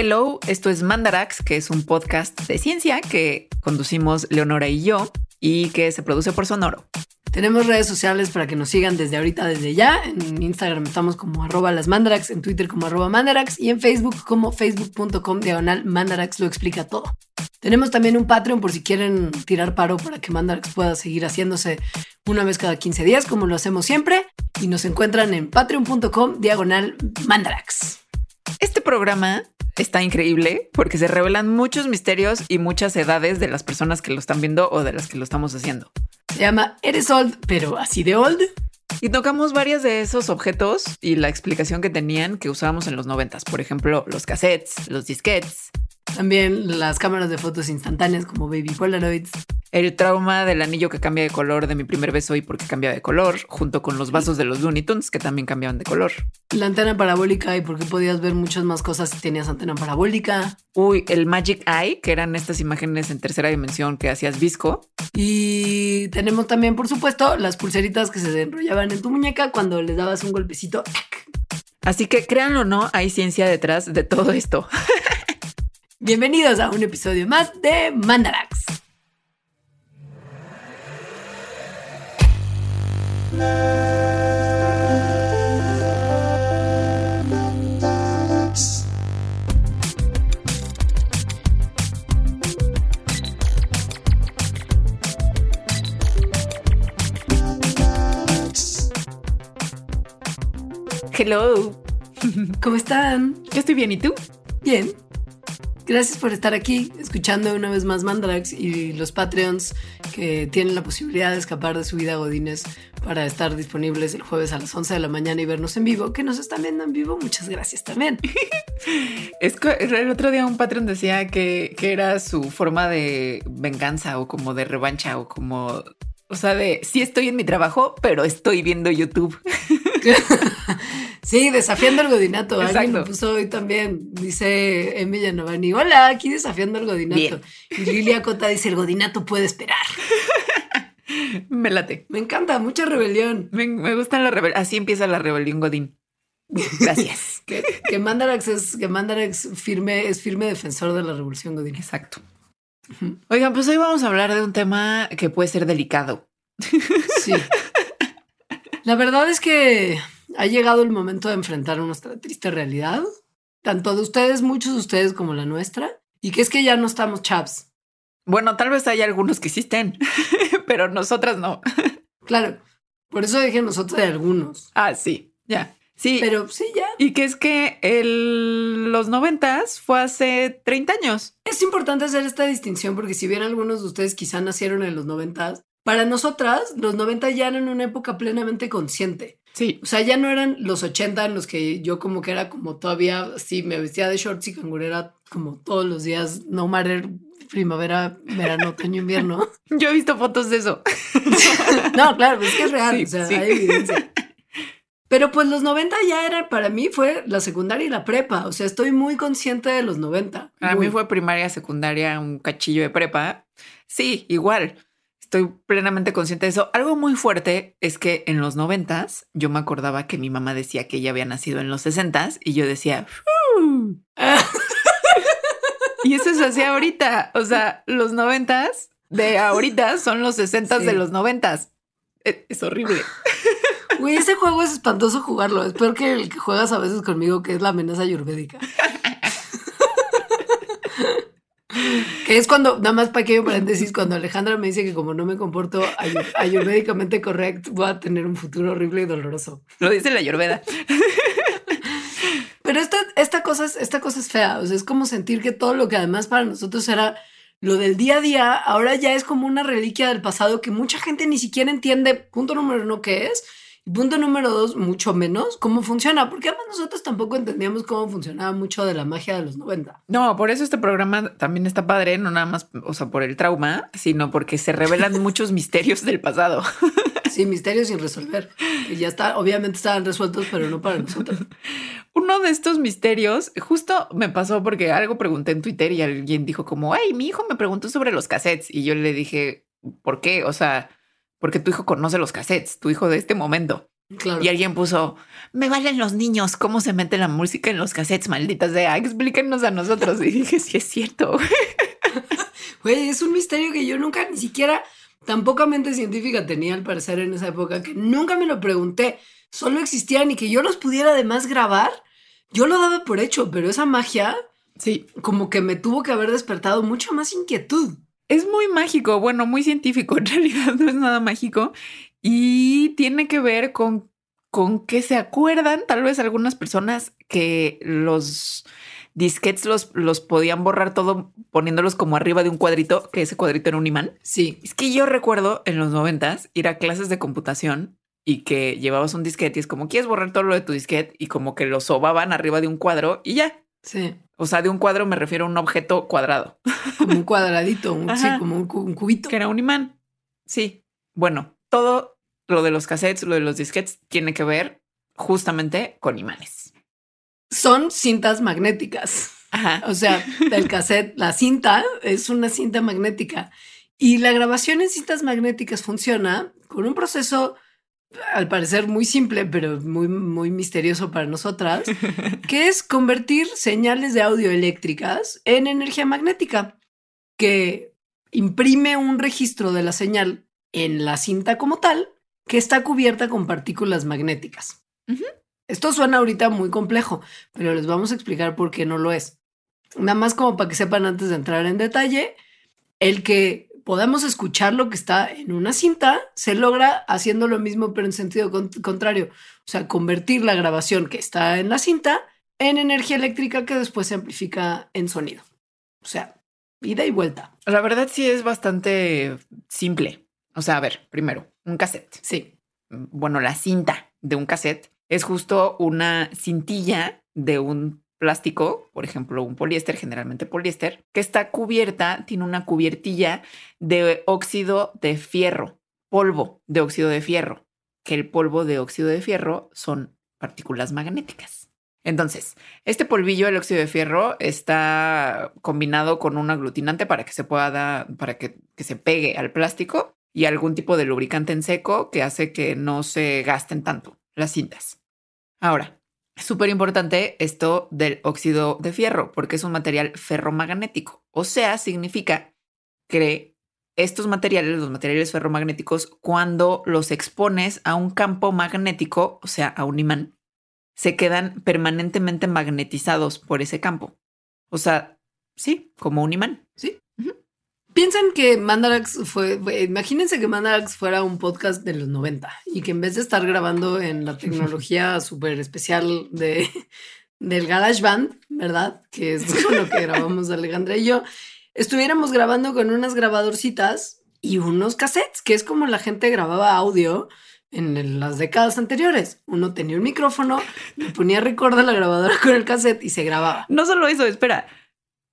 Hello, esto es Mandarax, que es un podcast de ciencia que conducimos Leonora y yo y que se produce por Sonoro. Tenemos redes sociales para que nos sigan desde ahorita, desde ya. En Instagram estamos como arroba las mandarax, en Twitter como arroba mandarax y en Facebook como facebook.com diagonal mandarax lo explica todo. Tenemos también un Patreon por si quieren tirar paro para que Mandarax pueda seguir haciéndose una vez cada 15 días, como lo hacemos siempre. Y nos encuentran en patreon.com diagonal mandarax. Este programa está increíble porque se revelan muchos misterios y muchas edades de las personas que lo están viendo o de las que lo estamos haciendo. Se llama Eres Old, pero así de old. Y tocamos varios de esos objetos y la explicación que tenían que usábamos en los noventas. Por ejemplo, los cassettes, los disquetes, También las cámaras de fotos instantáneas como Baby Polaroids. el trauma del anillo que cambia de color de mi primer beso y porque cambia de color, junto con los vasos de los Looney Tunes que también cambiaban de color. La antena parabólica y porque podías ver muchas más cosas si tenías antena parabólica. Uy, el Magic Eye, que eran estas imágenes en tercera dimensión que hacías visco. Y tenemos también, por supuesto, las pulseritas que se enrollaban en tu muñeca cuando les dabas un golpecito. Así que créanlo o no, hay ciencia detrás de todo esto. Bienvenidos a un episodio más de Mandarax. Hello. ¿Cómo están? Yo estoy bien, ¿y tú? Bien. Gracias por estar aquí escuchando una vez más Mandarax y los Patreons que tienen la posibilidad de escapar de su vida Godines para estar disponibles el jueves a las 11 de la mañana y vernos en vivo, que nos están viendo en vivo. Muchas gracias también. Es que el otro día un patrón decía que, que era su forma de venganza o como de revancha o como, o sea, de sí estoy en mi trabajo, pero estoy viendo YouTube. Sí, desafiando el godinato. Alguien Exacto. me puso hoy también, dice Emi Giovanni. Hola, aquí desafiando el godinato. Bien. Y Lilia Cota dice, el godinato puede esperar. Me late. Me encanta, mucha rebelión. Me, me gusta la rebelión. Así empieza la rebelión Godín. Gracias. Que, que Mandarax es, que Mandarax firme, es firme defensor de la revolución godín. Exacto. Oigan, pues hoy vamos a hablar de un tema que puede ser delicado. Sí. La verdad es que ha llegado el momento de enfrentar nuestra triste realidad, tanto de ustedes, muchos de ustedes como la nuestra, y que es que ya no estamos chaps. Bueno, tal vez haya algunos que sí estén, pero nosotras no. Claro, por eso dije nosotros de algunos. Ah, sí, ya. Sí, Pero sí, ya. y que es que el, los noventas fue hace 30 años. Es importante hacer esta distinción porque si bien algunos de ustedes quizá nacieron en los noventas, para nosotras los 90 ya eran una época plenamente consciente. Sí, O sea, ya no eran los 80 en los que yo como que era como todavía, sí, me vestía de shorts y cangurera como todos los días, no matter primavera, verano, otoño, invierno. yo he visto fotos de eso. No, claro, es que es real, Sí, o sea, sí. hay evidencia. Pero pues los 90 ya era, para mí fue la secundaria y la prepa, o sea, estoy muy consciente de los 90. A Muy. mí fue primaria, secundaria, un cachillo de prepa. Sí, igual. Estoy plenamente consciente de eso. Algo muy fuerte es que en los noventas yo me acordaba que mi mamá decía que ella había nacido en los sesentas y yo decía, y eso se hacía ahorita. O sea, los noventas de ahorita son los sesentas Sí. de los noventas. E- Es horrible. Güey, ese juego es espantoso jugarlo. Es peor que el que juegas a veces conmigo, que es la amenaza ayurvédica. Que es cuando, nada más pequeño paréntesis, cuando Alejandra me dice que como no me comporto ayu- ayurvédicamente correcto, voy a tener un futuro horrible y doloroso. Lo dice la Llorveda. Pero esta, esta, cosa es, esta cosa es fea. O sea, es como sentir que todo lo que además para nosotros era lo del día a día, ahora ya es como una reliquia del pasado que mucha gente ni siquiera entiende, punto número uno, qué es. Y punto número dos, mucho menos cómo funciona, porque además nosotros tampoco entendíamos cómo funcionaba mucho de la magia de los 90. No, por eso este programa también está padre, no nada más, o sea, por el trauma, sino porque se revelan muchos misterios del pasado. Sí, misterios sin resolver. Que ya está, obviamente estaban resueltos, pero no para nosotros. Uno de estos misterios, justo me pasó porque algo pregunté en Twitter y alguien dijo como, ay, mi hijo me preguntó sobre los cassettes y yo le dije, ¿por qué? O sea, porque tu hijo conoce los cassettes, tu hijo de este momento. Claro. Y alguien puso, me valen los niños, ¿cómo se mete la música en los cassettes, malditas de, explíquenos a nosotros. Y dije, sí es cierto. Güey, es un misterio que yo nunca, ni siquiera tan poca mente científica tenía al parecer en esa época, que nunca me lo pregunté. Solo existían y que yo los pudiera además grabar. Yo lo daba por hecho, pero esa magia Sí. como que me tuvo que haber despertado mucha más inquietud. Es muy mágico, bueno, muy científico, en realidad no es nada mágico y tiene que ver con, con que se acuerdan tal vez algunas personas que los disquetes los, los podían borrar todo poniéndolos como arriba de un cuadrito, que ese cuadrito era un imán. Sí, Es que yo recuerdo en los noventas ir a clases de computación y que llevabas un disquete y es como quieres borrar todo lo de tu disquete y como que lo sobaban arriba de un cuadro y ya. sí. O sea, de un cuadro me refiero a un objeto cuadrado. Como un cuadradito, un, sí, como un, cu- un cubito. que era un imán. Sí. Bueno, todo lo de los cassettes, lo de los disquetes, tiene que ver justamente con imanes. Son cintas magnéticas. Ajá. O sea, el cassette, la cinta es una cinta magnética. Y la grabación en cintas magnéticas funciona con un proceso, al parecer muy simple, pero muy, muy misterioso para nosotras, que es convertir señales de audio eléctricas en energía magnética, que imprime un registro de la señal en la cinta como tal, que está cubierta con partículas magnéticas. Esto suena ahorita muy complejo, pero les vamos a explicar por qué no lo es. Nada más como para que sepan antes de entrar en detalle, el que podamos escuchar lo que está en una cinta se logra haciendo lo mismo pero en sentido con- contrario. O sea, convertir la grabación que está en la cinta en energía eléctrica que después se amplifica en sonido. O sea, ida y vuelta. La verdad sí es bastante simple. O sea, a ver, primero, un cassette. Sí, Bueno, la cinta de un cassette es justo una cintilla de un plástico, por ejemplo, un poliéster, generalmente poliéster, que está cubierta, tiene una cubiertilla de óxido de fierro, polvo de óxido de fierro, que el polvo de óxido de fierro son partículas magnéticas. Entonces, este polvillo, el óxido de fierro, está combinado con un aglutinante para que se pueda, para que, que se pegue al plástico y algún tipo de lubricante en seco que hace que no se gasten tanto las cintas. Ahora, súper importante esto del óxido de fierro porque es un material ferromagnético. O sea, significa que estos materiales, los materiales ferromagnéticos, cuando los expones a un campo magnético, o sea, a un imán, se quedan permanentemente magnetizados por ese campo. O sea, sí, como un imán. sí. Piensan que Mandarax fue, imagínense que Mandarax fuera un podcast de los 90 y que en vez de estar grabando en la tecnología súper especial de, del GarageBand, ¿verdad? Que es con lo que grabamos Alejandra y yo, estuviéramos grabando con unas grabadorcitas y unos cassettes, que es como la gente grababa audio en las décadas anteriores. Uno tenía un micrófono, le ponía record a la grabadora con el cassette y se grababa. No solo eso, espera.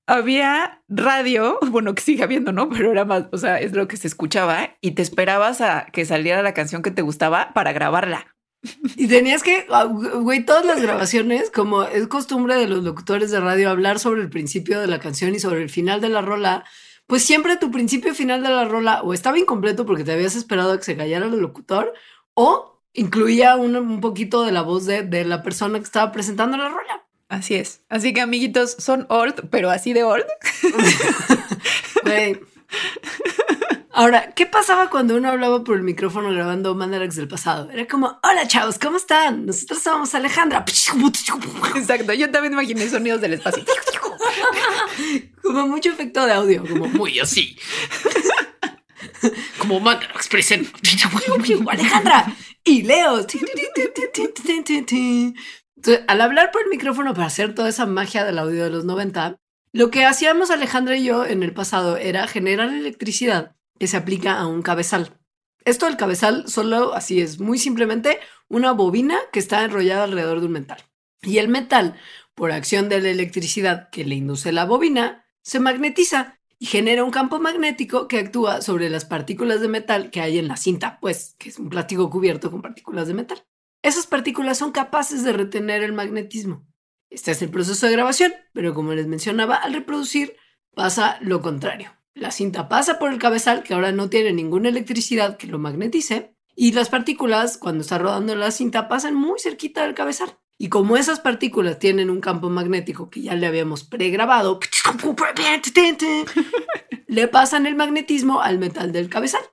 Había radio, bueno, que sigue habiendo, ¿no? Pero era más, o sea, es lo que se escuchaba y te esperabas a que saliera la canción que te gustaba para grabarla. Y tenías que, ah, güey, todas las grabaciones, como es costumbre de los locutores de radio hablar sobre el principio de la canción y sobre el final de la rola, pues siempre tu principio y final de la rola o estaba incompleto porque te habías esperado a que se callara el locutor o incluía un, un poquito de la voz de, de la persona que estaba presentando la rola. Así es. Así que, amiguitos, son old, pero así de old. Ahora, ¿qué pasaba cuando uno hablaba por el micrófono grabando Mandarax del pasado? Era como, hola chavos, ¿cómo están? Nosotros somos Alejandra. Exacto. Yo también imaginé sonidos del espacio. Como mucho efecto de audio, como muy así. como Mandarax presenta. Alejandra y Leo. Al hablar por el micrófono para hacer toda esa magia del audio de los 90, lo que hacíamos Alejandra y yo en el pasado era generar electricidad que se aplica a un cabezal. Esto del cabezal solo así es, muy simplemente una bobina que está enrollada alrededor de un metal. Y el metal, por acción de la electricidad que le induce la bobina, se magnetiza y genera un campo magnético que actúa sobre las partículas de metal que hay en la cinta, pues, que es un plástico cubierto con partículas de metal. Esas partículas son capaces de retener el magnetismo. Este es el proceso de grabación, pero como les mencionaba, al reproducir pasa lo contrario. La cinta pasa por el cabezal, que ahora no tiene ninguna electricidad que lo magnetice, Y las partículas, cuando está rodando la cinta, pasan muy cerquita del cabezal. Y como esas partículas tienen un campo magnético que ya le habíamos pregrabado, le pasan el magnetismo al metal del cabezal.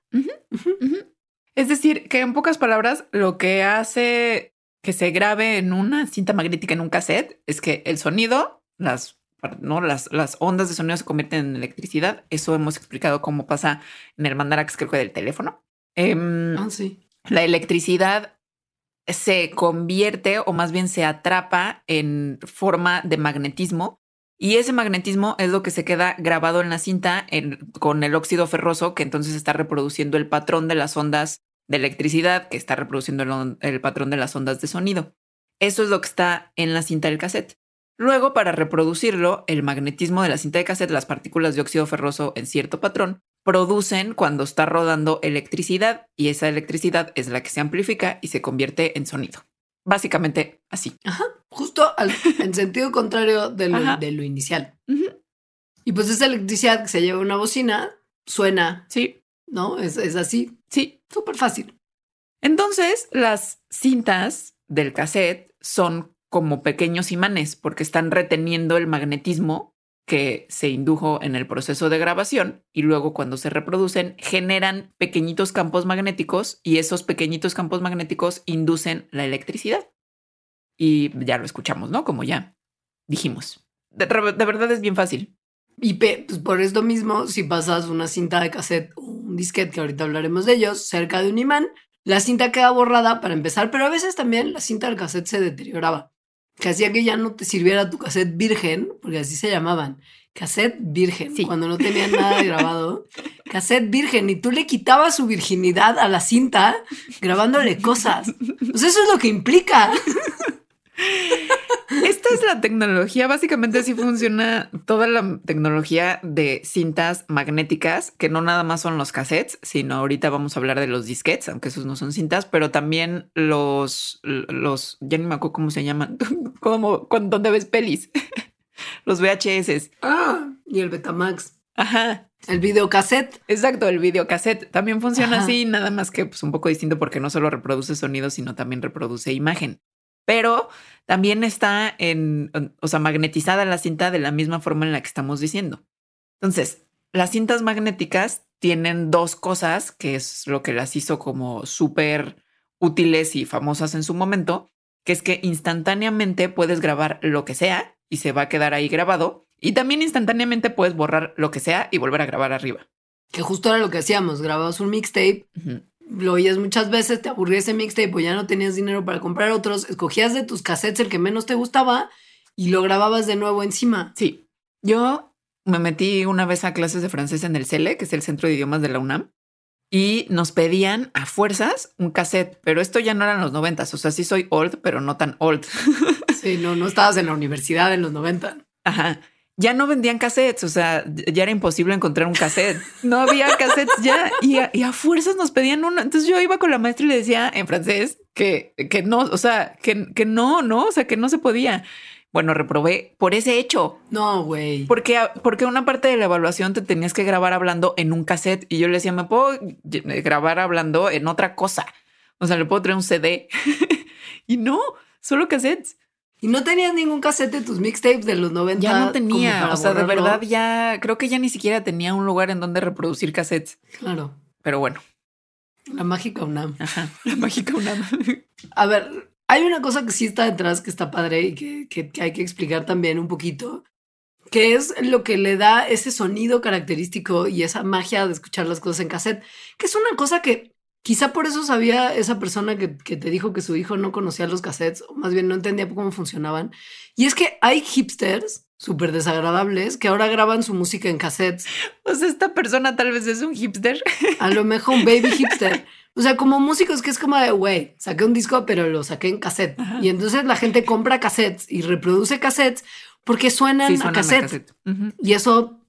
Es decir, que en pocas palabras, lo que hace que se grabe en una cinta magnética en un cassette es que el sonido, las, ¿no? las, las ondas de sonido se convierten en electricidad. Eso hemos explicado cómo pasa en el Mandarax, creo que del teléfono. Ah, sí. la electricidad se convierte o más bien se atrapa en forma de magnetismo y ese magnetismo es lo que se queda grabado en la cinta con el óxido ferroso que entonces está reproduciendo el patrón de las ondas de electricidad que está reproduciendo el, el patrón de las ondas de sonido. Eso es lo que está en la cinta del cassette. Luego, para reproducirlo, el magnetismo de la cinta de cassette, las partículas de óxido ferroso en cierto patrón, producen cuando está rodando electricidad y esa electricidad es la que se amplifica y se convierte en sonido. Básicamente así. Justo al, en sentido contrario de lo, Ajá. de lo inicial. Y pues esa electricidad que se lleva a una bocina suena, Sí, ¿no? Es, es así, sí. súper fácil. Entonces, las cintas del cassette son como pequeños imanes porque están reteniendo el magnetismo que se indujo en el proceso de grabación y luego cuando se reproducen generan pequeñitos campos magnéticos y esos pequeñitos campos magnéticos inducen la electricidad. Y ya lo escuchamos, ¿no? Como ya dijimos. De, de verdad es bien fácil. Y pues por esto mismo, si pasas una cinta de cassette o un disquete, que ahorita hablaremos de ellos, cerca de un imán, la cinta queda borrada para empezar, pero a veces también la cinta del cassette se deterioraba, que hacía que ya no te sirviera tu cassette virgen, porque así se llamaban, cassette virgen, Sí. cuando no tenían nada grabado, cassette virgen, y tú le quitabas su virginidad a la cinta grabándole cosas. Pues eso es lo que implica. Esta es la tecnología, básicamente así funciona toda la tecnología de cintas magnéticas, que no nada más son los cassettes, sino ahorita vamos a hablar de los disquetes, aunque esos no son cintas, pero también los, los, ya ni me acuerdo cómo se llaman, como cuando donde ves pelis, los VHS. Ah, y el Betamax. Ajá, El videocassette. exacto, el videocassette también funciona Ajá. así, nada más que pues un poco distinto porque no solo reproduce sonido, sino también reproduce imagen. Pero también está en, o sea, magnetizada la cinta de la misma forma en la que estamos diciendo. Entonces, las cintas magnéticas tienen dos cosas, que es lo que las hizo como súper útiles y famosas en su momento, que es que instantáneamente puedes grabar lo que sea y se va a quedar ahí grabado. Y también instantáneamente puedes borrar lo que sea y volver a grabar arriba. Que justo era lo que hacíamos, grababas un mixtape. Lo oías muchas veces, te aburría ese mixtape o ya no tenías dinero para comprar otros, escogías de tus cassettes el que menos te gustaba y lo grababas de nuevo encima. Sí, yo me metí una vez a clases de francés en el CELE, que es el Centro de Idiomas de la UNAM, y nos pedían a fuerzas un cassette, pero esto ya no eran los noventas, o sea, sí soy old, pero no tan old. Sí, no, no estabas en la universidad en los 90. Ajá. Ya no vendían cassettes, o sea, ya era imposible encontrar un cassette. No había cassettes ya y a, y a fuerzas nos pedían uno. Entonces yo iba con la maestra y le decía en francés que, que no, o sea, que, que no, no, o sea, que no se podía. Bueno, reprobé por ese hecho. No, güey. Porque, porque una parte de la evaluación te tenías que grabar hablando en un cassette y yo le decía, me puedo grabar hablando en otra cosa. O sea, le puedo traer un CD y no, solo cassettes. ¿Y no tenías ningún cassette de tus mixtapes de los 90? Ya no tenía, o sea, de verdad ya creo que ya ni siquiera tenía un lugar en donde reproducir cassettes. Claro, Pero bueno, la mágica UNAM. ajá, la mágica una. A ver, hay una cosa que sí está detrás que está padre y que, que- que hay que explicar también un poquito, que es lo que le da ese sonido característico y esa magia de escuchar las cosas en cassette, que es una cosa que quizá por eso sabía esa persona que, que te dijo que su hijo no conocía los cassettes, o más bien no entendía cómo funcionaban. Y es que hay hipsters súper desagradables que ahora graban su música en cassettes. Sea, esta persona tal vez es un hipster. A lo mejor un baby hipster. O sea, como músicos que es como de, güey, saqué un disco, pero lo saqué en cassette. Ajá. Y entonces la gente compra cassettes y reproduce cassettes porque suenan Sí, a suenan a cassette. Y eso,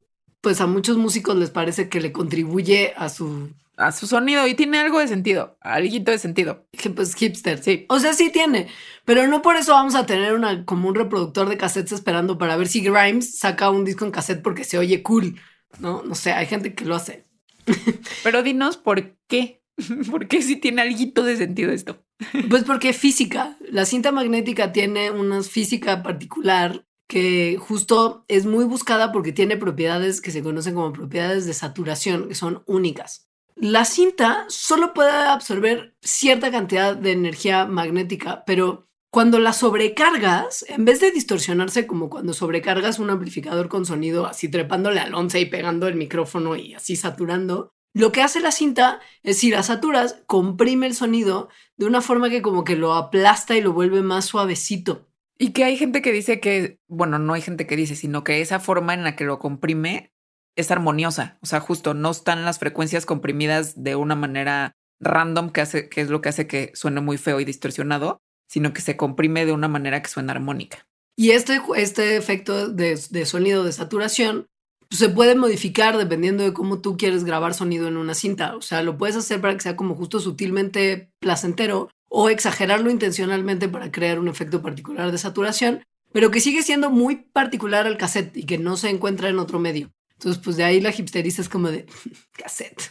pues a muchos músicos les parece que le contribuye a su, A su sonido y tiene algo de sentido, algo de sentido. pues, hipster. Sí. O sea, sí tiene. Pero no por eso vamos a tener una, como un reproductor de cassettes esperando para ver si Grimes saca un disco en cassette porque se oye cool. No, no sé, hay gente que lo hace. Pero dinos por qué ¿Por qué si tiene algo de sentido esto? Pues porque física. La cinta magnética tiene una física particular que justo es muy buscada porque tiene propiedades que se conocen como propiedades de saturación, que son únicas. La cinta solo puede absorber cierta cantidad de energía magnética, pero cuando la sobrecargas, en vez de distorsionarse como cuando sobrecargas un amplificador con sonido así trepándole al 11 y pegando el micrófono y así saturando, lo que hace la cinta es si la saturas, comprime el sonido de una forma que como que lo aplasta y lo vuelve más suavecito. Y que hay gente que dice que, bueno, no hay gente que dice, sino que esa forma en la que lo comprime es armoniosa. O sea, justo no están las frecuencias comprimidas de una manera random que hace, que es lo que hace que suene muy feo y distorsionado, sino que se comprime de una manera que suena armónica. Y este, este efecto de, de sonido de saturación se puede modificar dependiendo de cómo tú quieres grabar sonido en una cinta. O sea, lo puedes hacer para que sea como justo sutilmente placentero o exagerarlo intencionalmente para crear un efecto particular de saturación, pero que sigue siendo muy particular al cassette y que no se encuentra en otro medio. Entonces, pues de ahí la hipsterista es como de cassette.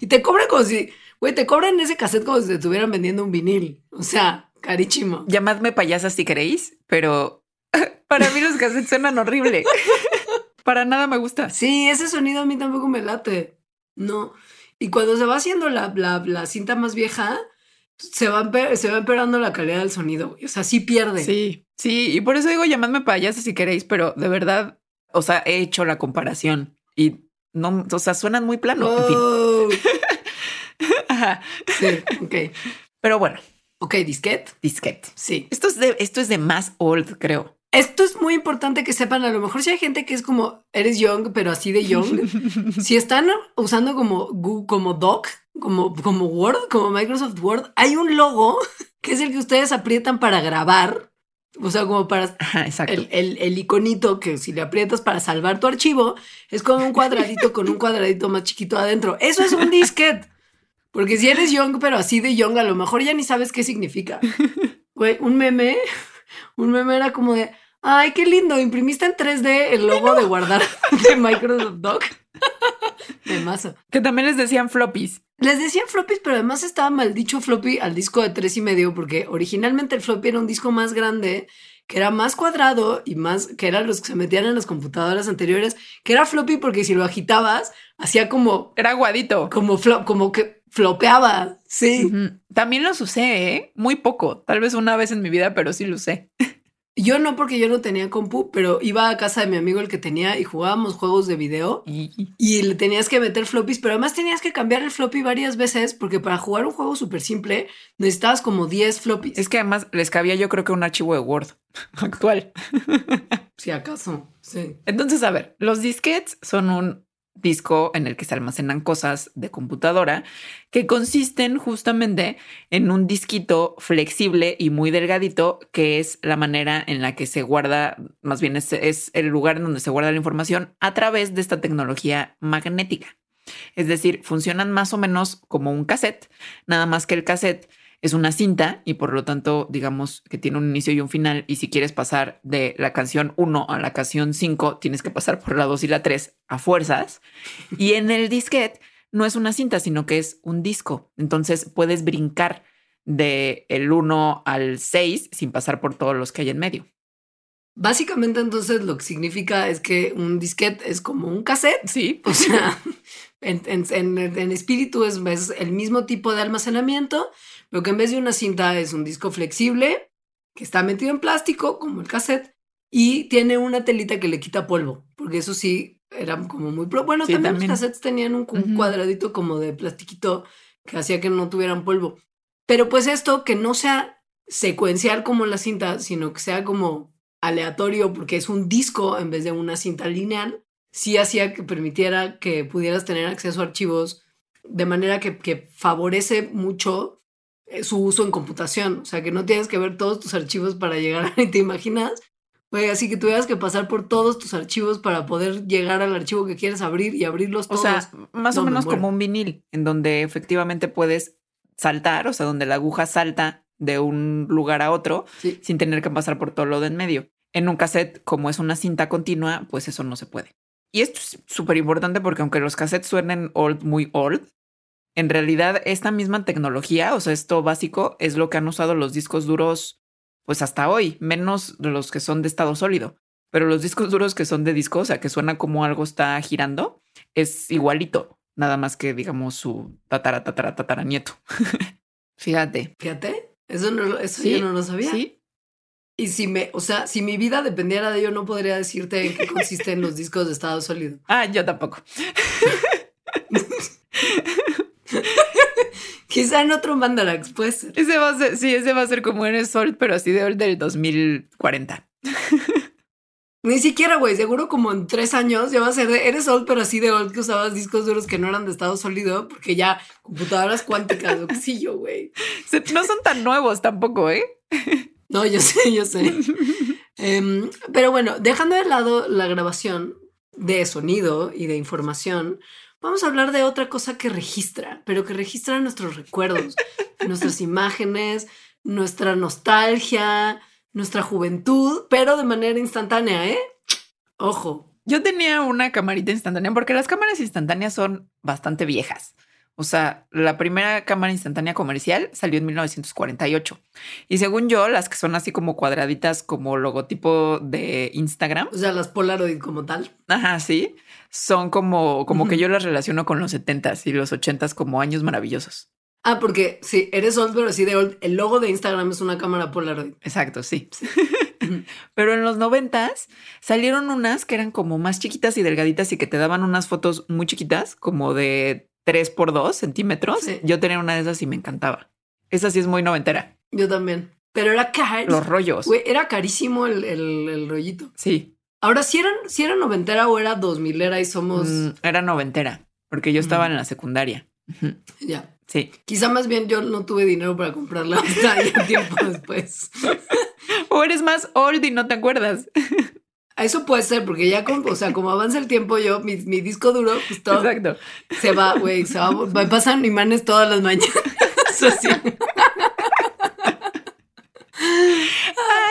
Y te cobran como si, güey, te cobran ese cassette como si te estuvieran vendiendo un vinil. O sea, carísimo. Llamadme payasa si queréis, pero para mí los cassettes suenan horrible. Para nada me gusta. Sí, ese sonido a mí tampoco me late. No. Y cuando se va haciendo la, la, cinta más vieja, se va, se va empeorando la calidad del sonido. O sea, sí pierde. Sí, sí. Y por eso digo, llamadme payasa si queréis, pero de verdad, o sea, he hecho la comparación y no, o sea, suenan muy plano. En fin. Oh. Sí, ok. Pero bueno. Ok, disquete. Disquete. Sí. Esto es de, esto es de más old, creo. Esto es muy importante que sepan, a lo mejor si hay gente que es como, eres young, pero así de young, si están usando como, como Doc, como, como Word, como Microsoft Word, hay un logo que es el que ustedes aprietan para grabar, o sea, como para El, el, el, iconito que si le aprietas para salvar tu archivo, es como un cuadradito con un cuadradito más chiquito adentro. Eso es un disquete. Porque si eres young, pero así de young, a lo mejor ya ni sabes qué significa. Güey, un meme, un meme era como de, Ay, qué lindo. Imprimiste en 3D el logo de guardar de Microsoft Doc. de masa. Que también les decían floppies. Les decían floppies, pero además estaba mal dicho floppy al disco de tres y medio, porque originalmente el floppy era un disco más grande, que era más cuadrado y más, que eran los que se metían en las computadoras anteriores, que era floppy porque si lo agitabas, hacía como. Era aguadito. Como flop, como que flopeaba. Sí. También los usé, ¿eh? Muy poco. Tal vez una vez en mi vida, pero sí lo usé. Yo no, porque yo no tenía compu, pero iba a casa de mi amigo el que tenía y jugábamos juegos de video y le tenías que meter floppies, pero además tenías que cambiar el floppy varias veces porque para jugar un juego súper simple necesitabas como 10 floppies. Es que además les cabía yo creo que un archivo de Word actual. Si acaso, sí. Entonces, a ver, los disquets son un disco en el que se almacenan cosas de computadora que consisten justamente en un disquito flexible y muy delgadito que es la manera en la que se guarda, más bien es, el lugar en donde se guarda la información a través de esta tecnología magnética. Es decir, funcionan más o menos como un cassette, nada más que el cassette es una cinta y por lo tanto, digamos que tiene un inicio y un final. Y si quieres pasar de la canción 1 a la canción 5, tienes que pasar por la 2 y la 3 a fuerzas. Y en el disquete no es una cinta, sino que es un disco. Entonces puedes brincar de el 1 al 6 sin pasar por todos los que hay en medio. Básicamente entonces lo que significa es que un disquete es como un cassette. Sí. O sea, en, en, espíritu es, es, el mismo tipo de almacenamiento, pero que en vez de una cinta es un disco flexible que está metido en plástico, como el cassette, y tiene una telita que le quita polvo, porque eso sí era como muy... Bueno, también, los cassettes tenían un, cuadradito como de plastiquito que hacía que no tuvieran polvo. Pero pues esto, que no sea secuencial como la cinta, sino que sea como aleatorio, porque es un disco en vez de una cinta lineal, sí hacía que permitiera que pudieras tener acceso a archivos de manera que, que favorece mucho su uso en computación. O sea, que no tienes que ver todos tus archivos para llegar a... ¿Te imaginas? Oye, así que tuvieras que pasar por todos tus archivos para poder llegar al archivo que quieres abrir y abrirlos todos. O sea, más o menos como un vinil, en donde efectivamente puedes saltar, o sea, donde la aguja salta de un lugar a otro sin tener que pasar por todo lo de en medio. En un cassette, como es una cinta continua, pues eso no se puede. Y esto es súper importante porque aunque los cassettes suenen old, muy old, en realidad esta misma tecnología, o sea, esto básico, es lo que han usado los discos duros, pues hasta hoy, menos los que son de estado sólido. Pero los discos duros que son de disco, o sea, que suena como algo está girando, es igualito, nada más que digamos su tatara, tatara, tatara nieto. Fíjate. Fíjate, eso, no, eso yo no lo sabía. Sí, Y si me, o sea, si mi vida dependiera de ello, no podría decirte en qué consisten los discos de estado sólido. Ah, yo tampoco. Quizá en otro Mandarax, puede ser. Ese va a ser, sí, ese va a ser como Eres Sol, pero así de del 2040. Ni siquiera, güey, seguro como en tres años ya va a ser de Eres old, pero así de old que usabas discos duros que no eran de estado sólido, porque ya computadoras cuánticas, o qué sé yo, güey. No son tan nuevos tampoco, ¿eh? No, yo sé, yo sé. Em, pero bueno, dejando de lado la grabación de sonido y de información, vamos a hablar de otra cosa que registra, pero que registra nuestros recuerdos, nuestras imágenes, nuestra nostalgia, nuestra juventud, pero de manera instantánea, ¿eh? Ojo. Yo tenía una camarita instantánea porque las cámaras instantáneas son bastante viejas. O sea, la primera cámara instantánea comercial salió en 1948. Y según yo, las que son así como cuadraditas como logotipo de Instagram, O sea, las Polaroid como tal. ajá, sí, son como, como que yo las relaciono con los 70s y los 80s como años maravillosos. Ah, porque sí, eres old, pero así de old. El logo de Instagram es una cámara Polaroid. Exacto, sí. Pero en los noventas salieron unas que eran como más chiquitas y delgaditas y que te daban unas fotos muy chiquitas, como de 3 por 2 centímetros. Sí. Yo tenía una de esas y me encantaba. Esa sí es muy noventera. Yo también. Pero era caro. Los rollos. Güey, era carísimo el, el, el rollito. Sí, Ahora, si eran, si era noventera o era dos milera y somos. Mm, era noventera, porque yo estaba Mm. en la secundaria. Ya. Sí. Quizá más bien yo no tuve dinero para comprarla hasta tiempo después. O eres más old y no te acuerdas. Eso puede ser, porque ya, con, o sea, como avanza el tiempo, yo, mi, mi disco duro, pues todo Exacto. se va, güey, se va, me pasan imanes todas las mañanas. Así.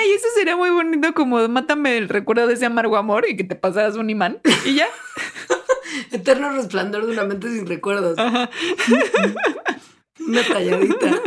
Ay, eso sería muy bonito como mátame el recuerdo de ese amargo amor y que te pasaras un imán y ya. Eterno resplandor de una mente sin recuerdos. Ajá. Una talladita.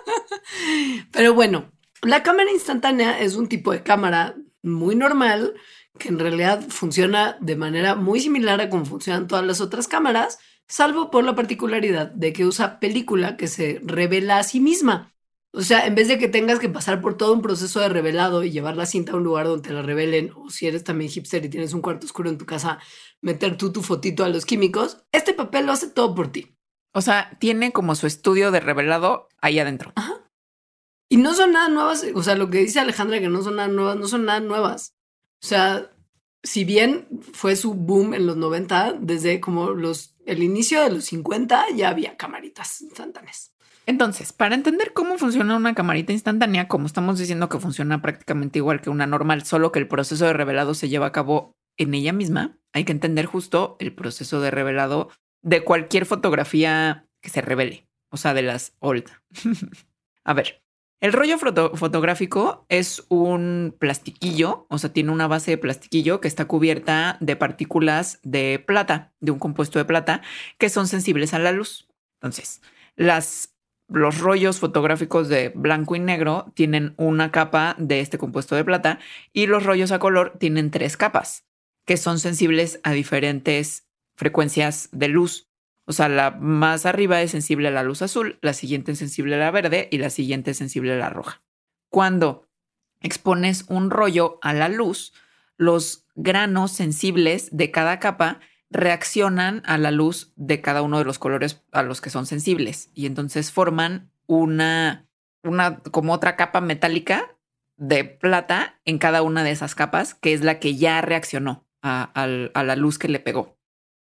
Pero bueno, la cámara instantánea es un tipo de cámara muy normal que en realidad funciona de manera muy similar a como funcionan todas las otras cámaras, salvo por la particularidad de que usa película que se revela a sí misma. O sea, en vez de que tengas que pasar por todo un proceso de revelado y llevar la cinta a un lugar donde te la revelen, o si eres también hipster y tienes un cuarto oscuro en tu casa, meter tú tu fotito a los químicos, este papel lo hace todo por ti. O sea, tiene como su estudio de revelado ahí adentro. Y no son nada nuevas, o sea, lo que dice Alejandra que no son nada nuevas, no son nada nuevas. O sea, si bien fue su boom en los 90, desde como los el inicio de los 50 ya había camaritas instantáneas. Entonces, para entender cómo funciona una camarita instantánea, como estamos diciendo que funciona prácticamente igual que una normal, solo que el proceso de revelado se lleva a cabo en ella misma, hay que entender justo el proceso de revelado de cualquier fotografía que se revele, o sea, de las old. a ver, el rollo foto- fotográfico es un plastiquillo, o sea, tiene una base de plastiquillo que está cubierta de partículas de plata, de un compuesto de plata, que son sensibles a la luz. Entonces, las los rollos fotográficos de blanco y negro tienen una capa de este compuesto de plata y los rollos a color tienen tres capas que son sensibles a diferentes frecuencias de luz. O sea, la más arriba es sensible a la luz azul, la siguiente es sensible a la verde y la siguiente es sensible a la roja. Cuando expones un rollo a la luz, los granos sensibles de cada capa reaccionan a la luz de cada uno de los colores a los que son sensibles y entonces forman una, una como otra capa metálica de plata en cada una de esas capas, que es la que ya reaccionó a, al- a la luz que le pegó.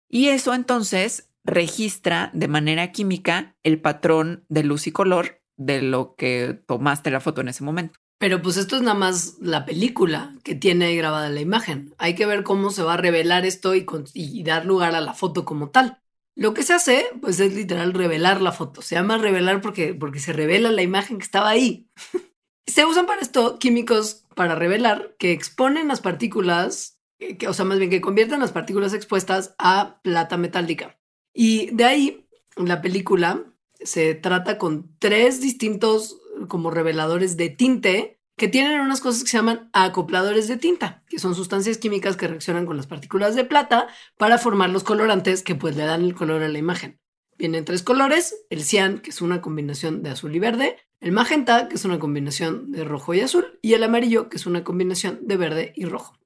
Y eso entonces registra de manera química el patrón de luz y color de lo que tomaste la foto en ese momento. Pero pues esto es nada más la película que tiene ahí grabada la imagen. Hay que ver cómo se va a revelar esto y, dar lugar a la foto como tal. Lo que se hace, pues es literal revelar la foto. Se llama revelar porque, porque se revela la imagen que estaba ahí. se usan para esto químicos para revelar que exponen las partículas, eh, que, o sea, más bien que convierten las partículas expuestas a plata metálica. Y de ahí la película se trata con tres distintos como reveladores de tinte que tienen unas cosas que se llaman acopladores de tinta, que son sustancias químicas que reaccionan con las partículas de plata para formar los colorantes que pues le dan el color a la imagen. Vienen tres colores, el cian, que es una combinación de azul y verde, el magenta, que es una combinación de rojo y azul, y el amarillo, que es una combinación de verde y rojo.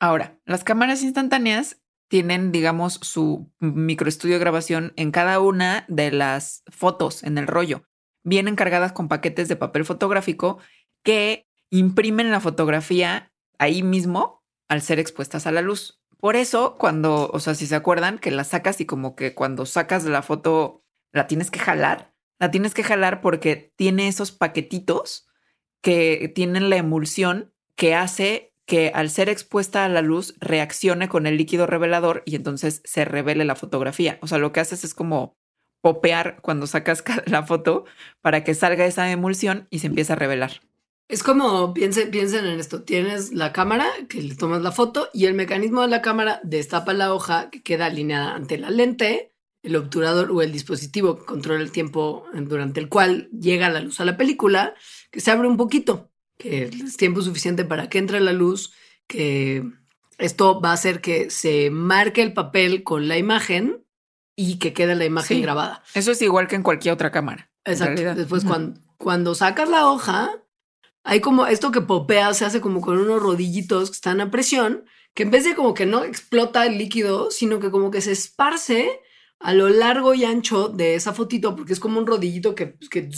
Ahora, las cámaras instantáneas tienen, digamos, su microestudio de grabación en cada una de las fotos en el rollo. Vienen cargadas con paquetes de papel fotográfico que imprimen la fotografía ahí mismo al ser expuestas a la luz. Por eso, cuando, o sea, si se acuerdan que la sacas y como que cuando sacas la foto la tienes que jalar, la tienes que jalar porque tiene esos paquetitos que tienen la emulsión que hace que al ser expuesta a la luz reaccione con el líquido revelador y entonces se revele la fotografía. O sea, lo que haces es como popear cuando sacas la foto para que salga esa emulsión y se empieza a revelar. Es como, piensen, piensen en esto, tienes la cámara que le tomas la foto y el mecanismo de la cámara destapa la hoja que queda alineada ante la lente, el obturador o el dispositivo que controla el tiempo durante el cual llega la luz a la película, que se abre un poquito, que es tiempo suficiente para que entre la luz, que esto va a hacer que se marque el papel con la imagen y que quede la imagen grabada. Eso es igual que en cualquier otra cámara. Exacto. Después, cuando, cuando sacas la hoja, hay como esto que popea, se hace como con unos rodillitos que están a presión, que en vez de como que no explota el líquido, sino que como que se esparce a lo largo y ancho de esa fotito, porque es como un rodillito que, pues, que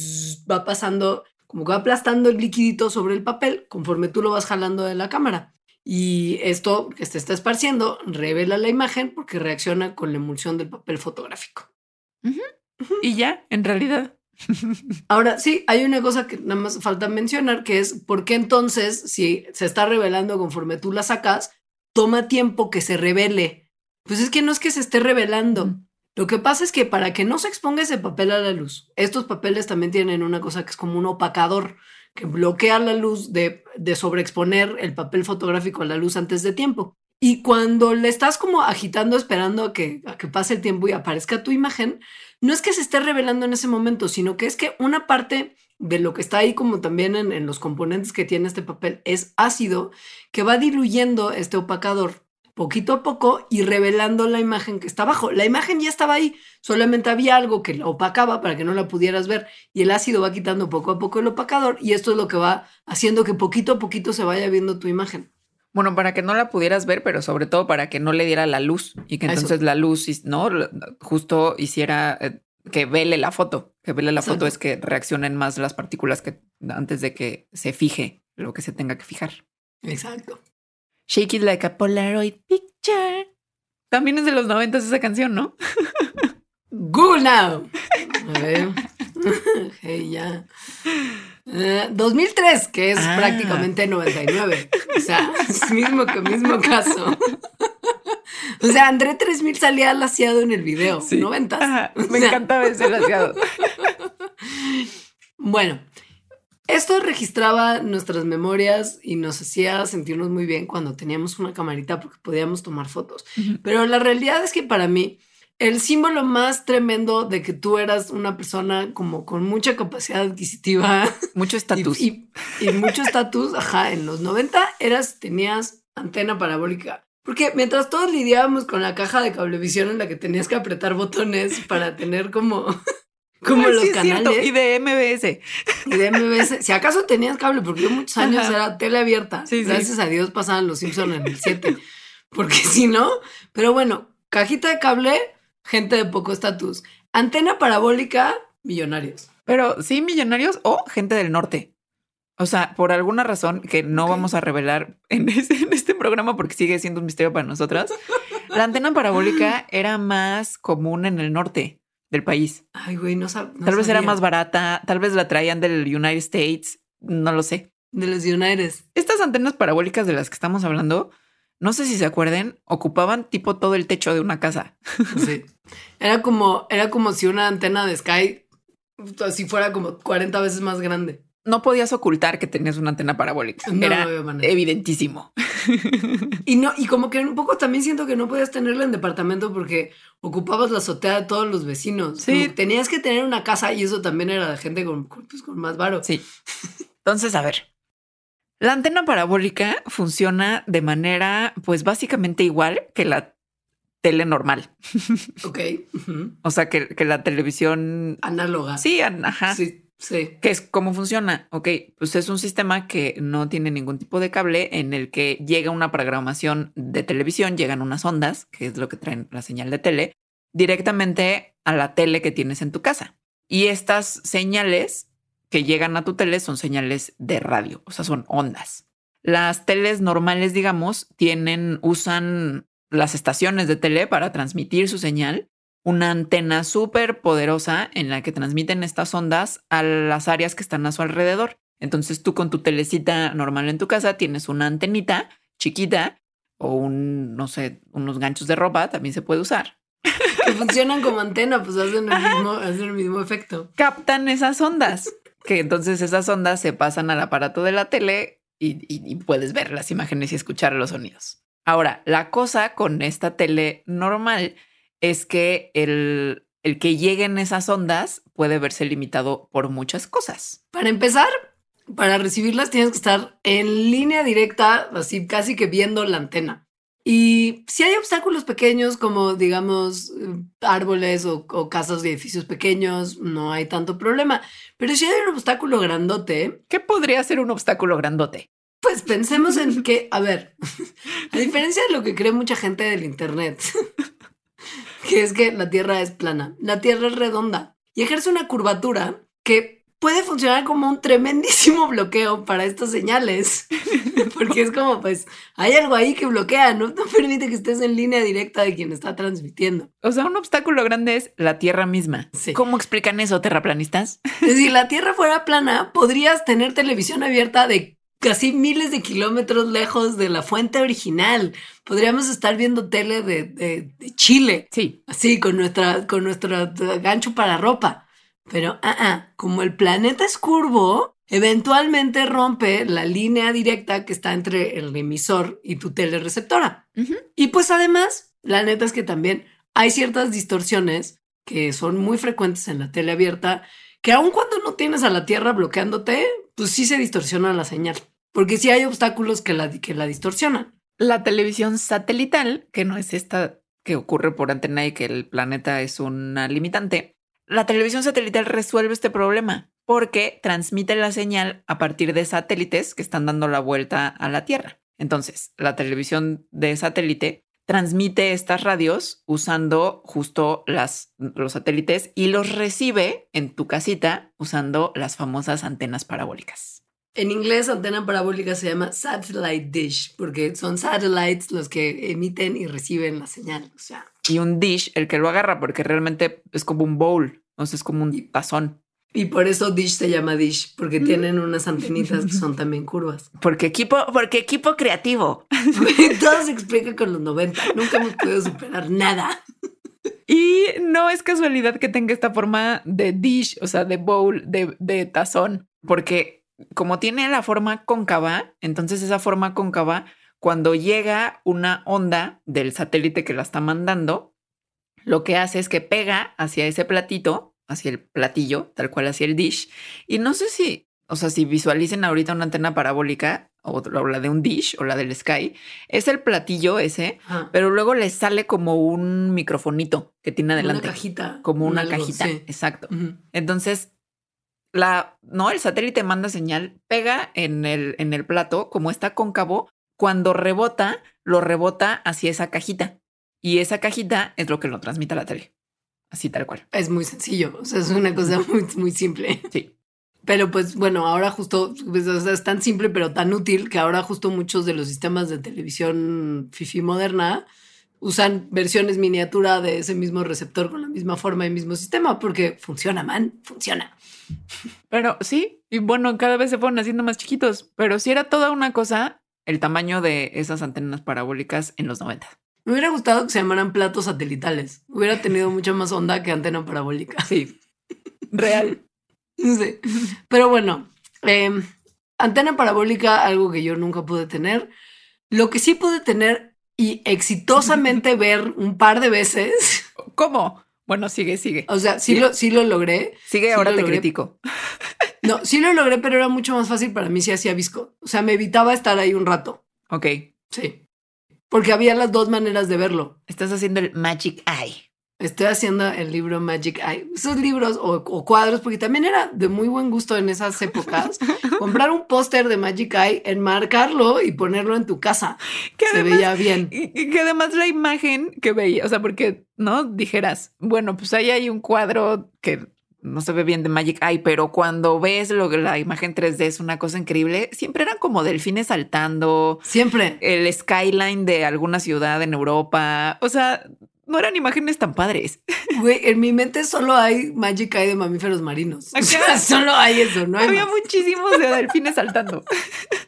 va pasando, como que va aplastando el liquidito sobre el papel conforme tú lo vas jalando de la cámara. Y esto que se está esparciendo revela la imagen porque reacciona con la emulsión del papel fotográfico. Y ya, en realidad. Ahora, sí, hay una cosa que nada más falta mencionar, que es por qué entonces, si se está revelando conforme tú la sacas, toma tiempo que se revele. Pues es que no es que se esté revelando. Lo que pasa es que para que no se exponga ese papel a la luz, estos papeles también tienen una cosa que es como un opacador que bloquea la luz de, de sobreexponer el papel fotográfico a la luz antes de tiempo. Y cuando le estás como agitando, esperando a que, que pase el tiempo y aparezca tu imagen, no es que se esté revelando en ese momento, sino que es que una parte de lo que está ahí como también en, en los componentes que tiene este papel es ácido que va diluyendo este opacador poquito a poco y revelando la imagen que está abajo. La imagen ya estaba ahí, solamente había algo que la opacaba para que no la pudieras ver y el ácido va quitando poco a poco el opacador y esto es lo que va haciendo que poquito a poquito se vaya viendo tu imagen. Bueno, para que no la pudieras ver, pero sobre todo para que no le diera la luz y que entonces la luz, ¿no? Justo hiciera eh, que vele la foto. Que vele la foto es que reaccionen más las partículas que antes de que se fije lo que se tenga que fijar. Exacto. Shake it like a Polaroid picture. También es de los noventas esa canción, ¿no? Google now. A ver. hey, ya. 2003, eh, que es ah. prácticamente 99. O sea, es mismo que mismo caso. O sea, André 3000 salía laseado en el video, sí. 90. me encantaba ese laseado. Bueno, esto registraba nuestras memorias y nos hacía sentirnos muy bien cuando teníamos una camarita porque podíamos tomar fotos. Pero la realidad es que para mí el símbolo más tremendo de que tú eras una persona como con mucha capacidad adquisitiva. Mucho estatus. Y, mucho estatus, ajá, en los 90 eras, tenías antena parabólica. Porque mientras todos lidiábamos con la caja de cablevisión en la que tenías que apretar botones para tener como, como los canales. Y de MBS. Y de MBS. Si acaso tenías cable, porque yo muchos años era tele abierta. Gracias a Dios pasaban los Simpsons en el 7. Porque si no, pero bueno, cajita de cable, gente de poco estatus. Antena parabólica, millonarios. Pero sí, millonarios o gente del norte. O sea, por alguna razón que no vamos a revelar en este, programa porque sigue siendo un misterio para nosotras, la antena parabólica era más común en el norte del país. Ay, güey, no, Tal vez era más barata, tal vez la traían del United States, no lo sé. De los United. Estas antenas parabólicas de las que estamos hablando no sé si se acuerden, ocupaban tipo todo el techo de una casa. Sí. Era como, era como si una antena de Sky así fuera como 40 veces más grande. No podías ocultar que tenías una antena parabólica. era evidentísimo. Y no, y como que un poco también siento que no podías tenerla en departamento porque ocupabas la azotea de todos los vecinos. Sí. Como Tenías que tener una casa y eso también era de gente con, pues, con más varo. Sí. Entonces, a ver. La antena parabólica funciona de manera, pues básicamente igual que la tele normal. Ok. O sea, que, que la televisión. Análoga. Sí, an- ajá. Sí, sí. ¿Qué es? ¿Cómo funciona? Ok, pues es un sistema que no tiene ningún tipo de cable en el que llega una programación de televisión, llegan unas ondas, que es lo que traen la señal de tele, directamente a la tele que tienes en tu casa. Y estas señales que llegan a tu tele son señales de radio, o sea, son ondas. Las teles normales, digamos, tienen, usan las estaciones de tele para transmitir su señal una antena súper poderosa en la que transmiten estas ondas a las áreas que están a su alrededor. Entonces tú con tu telecita normal en tu casa tienes una antenita chiquita o un, no sé, unos ganchos de ropa, también se puede usar. Que funcionan como antena, pues hacen el, mismo, hacen el mismo efecto. Captan esas ondas, que entonces esas ondas se pasan al aparato de la tele y, y- y puedes ver las imágenes y escuchar los sonidos. Ahora, la cosa con esta tele normal es que el, el que lleguen esas ondas puede verse limitado por muchas cosas. Para empezar, para recibirlas tienes que estar en línea directa, así casi que viendo la antena. Y si hay obstáculos pequeños como, digamos, eh, árboles o, o casas de edificios pequeños, no hay tanto problema. Pero si hay un obstáculo grandote, ¿Qué podría ser un obstáculo grandote? pues pensemos en que, a ver, a diferencia de lo que cree mucha gente del Internet, que es que la Tierra es plana, la Tierra es redonda y ejerce una curvatura que puede funcionar como un tremendísimo bloqueo para estas señales, porque es como, pues, hay algo ahí que bloquea, ¿no? No permite que estés en línea directa de quien está transmitiendo. O sea, un obstáculo grande es la Tierra misma. Sí. ¿Cómo explican eso, terraplanistas? Decir, la Tierra fuera plana, podrías tener televisión abierta de casi miles de kilómetros lejos de la fuente original. Podríamos estar viendo tele de, de- de Chile, Sí, así, con, nuestra, con nuestro gancho para ropa. Pero, ah, ah, como el planeta es curvo, eventualmente rompe la línea directa que está entre el emisor y tu telereceptora. Ujú. Y pues además, la neta es que también hay ciertas distorsiones que son muy frecuentes en la tele abierta, que aun cuando no tienes a la Tierra bloqueándote, pues sí se distorsiona la señal. Porque sí hay obstáculos que la, que la distorsionan. la televisión satelital, que no es esta que ocurre por antena y que el planeta es una limitante, la televisión satelital resuelve este problema porque transmite la señal a partir de satélites que están dando la vuelta a la Tierra. Entonces, la televisión de satélite transmite estas radios usando justo las, los satélites y los recibe en tu casita usando las famosas antenas parabólicas. En inglés, antena parabólica se llama satellite dish, porque son satellites los que emiten y reciben la señal. O sea, y un dish el que lo agarra porque realmente es como un bowl, o sea, es como un tazón. Y por eso dish se llama dish, porque tienen unas antenitas que son también curvas. Porque equipo, porque equipo creativo. Todo se explica con los 90. Nunca hemos podido superar nada. Y no es casualidad que tenga esta forma de dish, o sea, de bowl, de, de tazón, porque como tiene la forma cóncava, entonces esa forma cóncava, cuando llega una onda del satélite que la está mandando, lo que hace es que pega hacia ese platito, hacia el platillo, tal cual hacia el dish. Y no sé si, o sea, si visualicen ahorita una antena parabólica o la de un dish o la del Sky, es el platillo ese, Ajá. pero luego le sale como un microfonito que tiene adelante. Una cajita. Como un una algo, cajita. sí. Exacto. Entonces, la, no, el satélite manda señal, pega en el, en el plato, como está cóncavo, cuando rebota, lo rebota hacia esa cajita. Y esa cajita es lo que lo transmite a la tele. Así tal cual. Es muy sencillo. O sea, es una cosa muy, muy simple. Sí. Pero pues bueno, ahora justo pues, o sea, es tan simple pero tan útil que ahora justo muchos de los sistemas de televisión fifi moderna usan versiones miniatura de ese mismo receptor con la misma forma y mismo sistema porque funciona, man, funciona. Pero sí, y bueno, cada vez se fueron haciendo más chiquitos, pero sí era toda una cosa el tamaño de esas antenas parabólicas en los 90. Me hubiera gustado que se llamaran platos satelitales. Hubiera tenido mucha más onda que antena parabólica. Sí, real. Sí. Pero bueno, eh, antena parabólica, algo que yo nunca pude tener. Lo que sí pude tener y exitosamente ver un par de veces. ¿Cómo? Bueno, sigue, sigue. O sea, sí, lo, sí lo logré. Sigue, Sí ahora te logré. critico. No, sí lo logré, pero era mucho más fácil para mí si hacía visco. O sea, me evitaba estar ahí un rato. Ok. Sí. Porque había las dos maneras de verlo. Estás haciendo el Magic Eye. Estoy haciendo el libro Magic Eye. Esos libros o, o cuadros, porque también era de muy buen gusto en esas épocas. comprar un póster de Magic Eye, enmarcarlo y ponerlo en tu casa. Que Se además- veía bien. Y y que además la imagen que veía, o sea, porque no dijeras, bueno, pues ahí hay un cuadro que no se ve bien de Magic Eye, pero cuando ves lo, la imagen 3D es una cosa increíble. Siempre eran como delfines saltando, Siempre. el skyline de alguna ciudad en Europa. O sea, no eran imágenes tan padres. Güey, en mi mente solo hay Magic Eye de mamíferos marinos. O sea, Ajá. solo hay eso, no hay Había más. muchísimos de delfines saltando.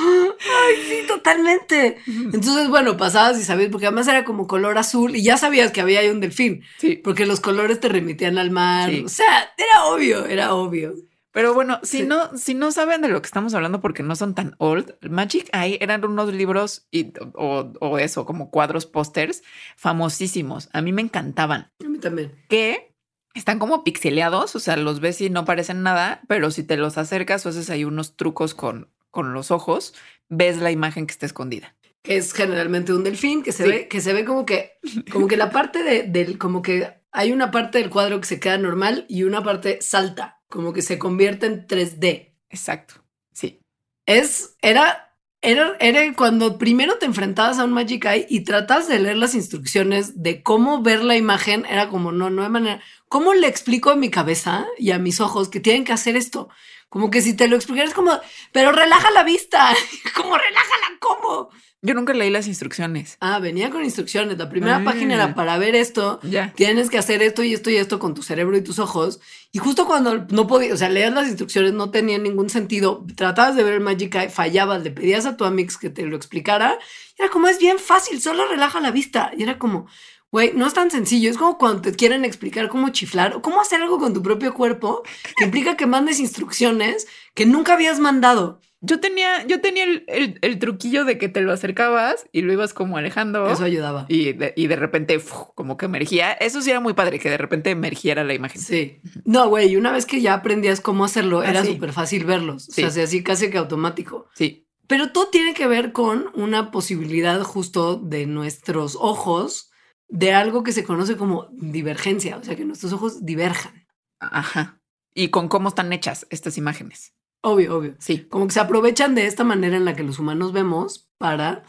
Ay, sí, totalmente. Entonces, bueno, pasabas y sabías, porque además era como color azul y ya sabías que había ahí un delfín, Sí. porque los colores te remitían al mar. Sí. O sea, era obvio, era obvio. Pero bueno, si Sí. no, si no saben de lo que estamos hablando porque no son tan old, Magic Eye eran unos libros y, o, o eso, como cuadros pósters famosísimos. A mí me encantaban. A mí también. Que están como pixeleados, o sea, los ves y no parecen nada, pero si te los acercas o haces ahí unos trucos con, con los ojos, ves la imagen que está escondida. Que es generalmente un delfín que se Sí. ve, que se ve como que, como que la parte de, del, como que hay una parte del cuadro que se queda normal y una parte salta, como que se convierte en 3D. Exacto. Sí. Es, era, era, era cuando primero te enfrentabas a un Magic Eye y tratas de leer las instrucciones de cómo ver la imagen, era como, no, no hay manera. ¿Cómo le explico a mi cabeza y a mis ojos que tienen que hacer esto? Como que si te lo explicaras como, pero relaja la vista. como, relájala, ¿cómo? Yo nunca leí las instrucciones. Ah, venía con instrucciones. La primera Ah. página era para ver esto. Ya. Tienes que hacer esto y esto y esto con tu cerebro y tus ojos. Y justo cuando no podías, o sea, leías las instrucciones, no tenía ningún sentido. Tratabas de ver el Magic Eye, fallabas, le pedías a tu amix que te lo explicara. Y era como, es bien fácil, solo relaja la vista. Y era como, güey, no es tan sencillo. Es como cuando te quieren explicar cómo chiflar o cómo hacer algo con tu propio cuerpo, que implica que mandes instrucciones que nunca habías mandado. Yo tenía, yo tenía el, el- el truquillo de que te lo acercabas y lo ibas como alejando. Eso ayudaba. Y de, y de repente uf, como que emergía. Eso sí era muy padre, que de repente emergiera la imagen. Sí. No, güey, y una vez que ya aprendías cómo hacerlo, Ah, era sí. súper fácil verlos. O sea, Sí. así casi que automático. Sí. Pero todo tiene que ver con una posibilidad justo de nuestros ojos de algo que se conoce como divergencia, o sea, que nuestros ojos diverjan. Ajá. Y con cómo están hechas estas imágenes. Obvio, obvio. Sí. Como que se aprovechan de esta manera en la que los humanos vemos para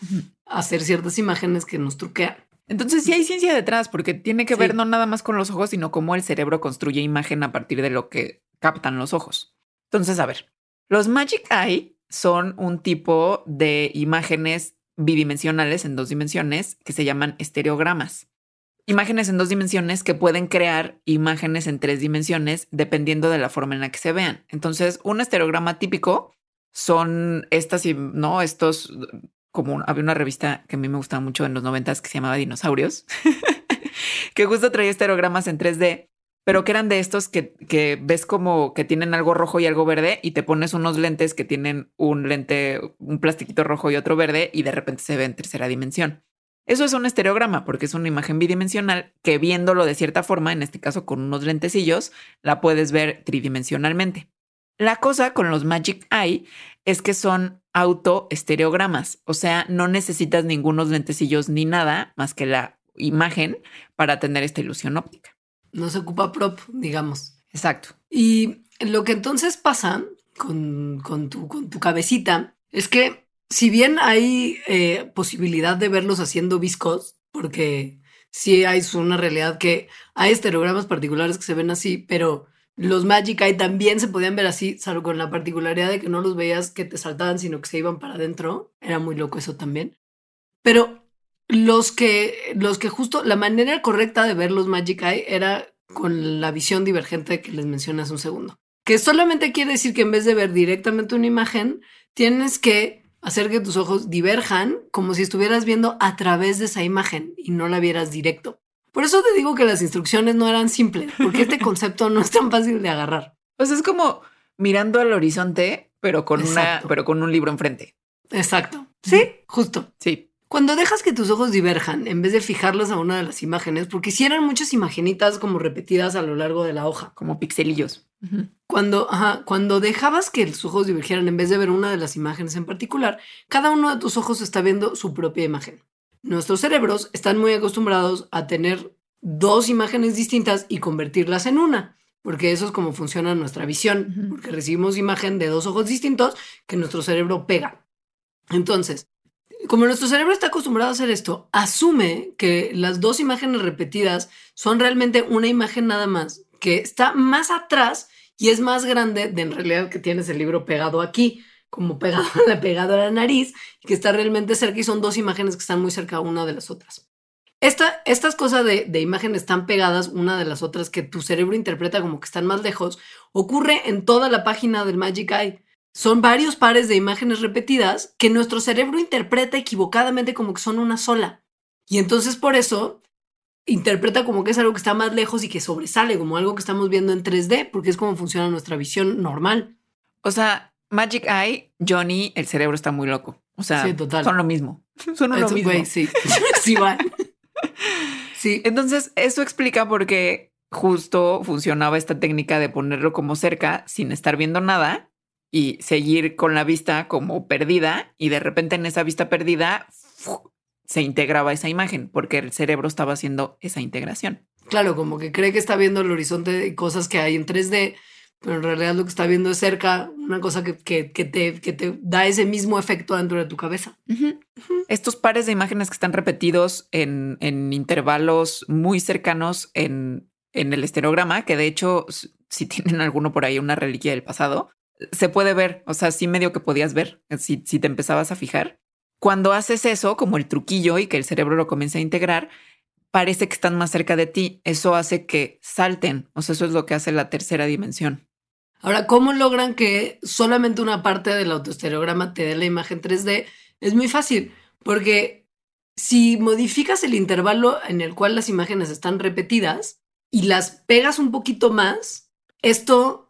hacer ciertas imágenes que nos truquean. Entonces sí hay ciencia detrás, porque tiene que Sí. ver no nada más con los ojos, sino cómo el cerebro construye imagen a partir de lo que captan los ojos. Entonces, a ver, los Magic Eye son un tipo de imágenes bidimensionales en dos dimensiones que se llaman estereogramas. Imágenes en dos dimensiones que pueden crear imágenes en tres dimensiones dependiendo de la forma en la que se vean. Entonces, un estereograma típico son estas, no, estos, como había una revista que a mí me gustaba mucho en los noventas que se llamaba Dinosaurios, que justo traía estereogramas en 3D, pero que eran de estos que, que ves como que tienen algo rojo y algo verde y te pones unos lentes que tienen un lente, un plastiquito rojo y otro verde y de repente se ve en tercera dimensión. Eso es un estereograma porque es una imagen bidimensional que viéndolo de cierta forma, en este caso con unos lentecillos, la puedes ver tridimensionalmente. La cosa con los Magic Eye es que son autoestereogramas, o sea, no necesitas ningunos lentecillos ni nada más que la imagen para tener esta ilusión óptica. No se ocupa prop, digamos. Exacto. Y lo que entonces pasa con, con tu, con tu cabecita es que si bien hay eh, posibilidad de verlos haciendo viscos, porque sí hay una realidad que hay estereogramas particulares que se ven así, pero los Magic Eye también se podían ver así, salvo con la particularidad de que no los veías que te saltaban, sino que se iban para adentro. Era muy loco eso también. Pero los que, los que justo la manera correcta de ver los Magic Eye era con la visión divergente que les mencioné hace un segundo. Que solamente quiere decir que en vez de ver directamente una imagen, tienes que hacer que tus ojos diverjan como si estuvieras viendo a través de esa imagen y no la vieras directo. Por eso te digo que las instrucciones no eran simples, porque este concepto no es tan fácil de agarrar. Pues es como mirando al horizonte, pero con una, pero con un libro enfrente. Exacto. Sí, justo. Sí. Cuando dejas que tus ojos diverjan, en vez de fijarlos a una de las imágenes, porque si eran muchas imaginitas como repetidas a lo largo de la hoja. Como pixelillos. Cuando, ajá, cuando dejabas que los ojos divergieran en vez de ver una de las imágenes en particular, cada uno de tus ojos está viendo su propia imagen. Nuestros cerebros están muy acostumbrados a tener dos imágenes distintas y convertirlas en una, porque eso es como funciona nuestra visión, porque recibimos imagen de dos ojos distintos que nuestro cerebro pega. Entonces, como nuestro cerebro está acostumbrado a hacer esto, asume que las dos imágenes repetidas son realmente una imagen nada más, que está más atrás y es más grande de en realidad que tienes el libro pegado aquí, como pegado, pegado a la nariz, que está realmente cerca y son dos imágenes que están muy cerca una de las otras. Esta, estas cosas de, de imágenes tan pegadas una de las otras que tu cerebro interpreta como que están más lejos, ocurre en toda la página del Magic Eye. Son varios pares de imágenes repetidas que nuestro cerebro interpreta equivocadamente como que son una sola. Y entonces por eso interpreta como que es algo que está más lejos y que sobresale, como algo que estamos viendo en 3D, porque es como funciona nuestra visión normal. O sea, Magic Eye, Johnny, el cerebro está muy loco. O sea, son lo mismo. Son lo mismo. sí, sí van. Sí. Entonces, eso explica por qué justo funcionaba esta técnica de ponerlo como cerca sin estar viendo nada y seguir con la vista como perdida y de repente en esa vista perdida se integraba esa imagen porque el cerebro estaba haciendo esa integración. Claro, como que cree que está viendo el horizonte de cosas que hay en 3D, pero en realidad lo que está viendo es cerca, una cosa que, que, que, te, que te, da ese mismo efecto dentro de tu cabeza. Estos pares de imágenes que están repetidos en, en intervalos muy cercanos en, en el esterograma, que de hecho, si tienen alguno por ahí, una reliquia del pasado, se puede ver, o sea, sí medio que podías ver si, si te empezabas a fijar. Cuando haces eso, como el truquillo y que el cerebro lo comienza a integrar, parece que están más cerca de ti. Eso hace que salten. O sea, eso es lo que hace la tercera dimensión. Ahora, ¿cómo logran que solamente una parte del autoestereograma te dé la imagen 3D? Es muy fácil, porque si modificas el intervalo en el cual las imágenes están repetidas y las pegas un poquito más, esto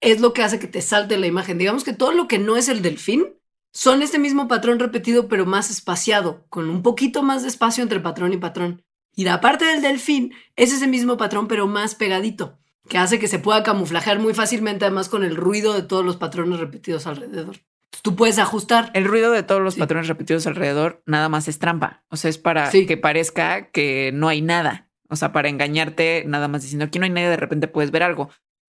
es lo que hace que te salte la imagen. Digamos que todo lo que no es el delfín son este mismo patrón repetido, pero más espaciado, con un poquito más de espacio entre patrón y patrón. Y la parte del delfín es ese mismo patrón, pero más pegadito, que hace que se pueda camuflajear muy fácilmente, además con el ruido de todos los patrones repetidos alrededor. tú puedes ajustar. El ruido de todos los patrones repetidos alrededor nada más es trampa. O sea, es para que parezca que no hay nada. O sea, para engañarte, nada más diciendo aquí no hay nadie, de repente puedes ver algo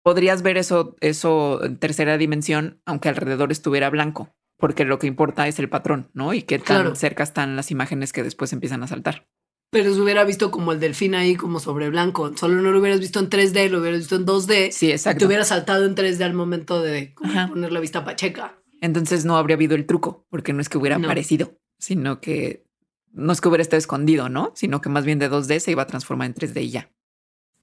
podrías ver eso, eso en tercera dimensión, aunque alrededor estuviera blanco, porque lo que importa es el patrón, ¿no? Y qué tan cerca están las imágenes que después empiezan a saltar. Pero se hubiera visto como el delfín ahí, como sobre blanco. Solo no lo hubieras visto en 3D, lo hubieras visto en 2D. Sí, exacto. Y te hubiera saltado en 3D al momento de poner la vista pacheca. Entonces no habría habido el truco, porque no es que hubiera aparecido, sino que no es que hubiera estado escondido, ¿no? Sino que más bien de 2D se iba a transformar en 3D y ya.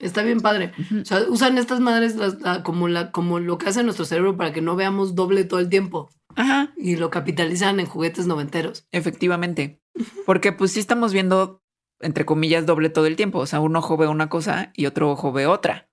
Está bien padre. O sea, usan estas madres como, la, como lo que hace nuestro cerebro para que no veamos doble todo el tiempo. Ajá. Y lo capitalizan en juguetes noventeros. Efectivamente. Porque pues sí estamos viendo, entre comillas, doble todo el tiempo. O sea, un ojo ve una cosa y otro ojo ve otra.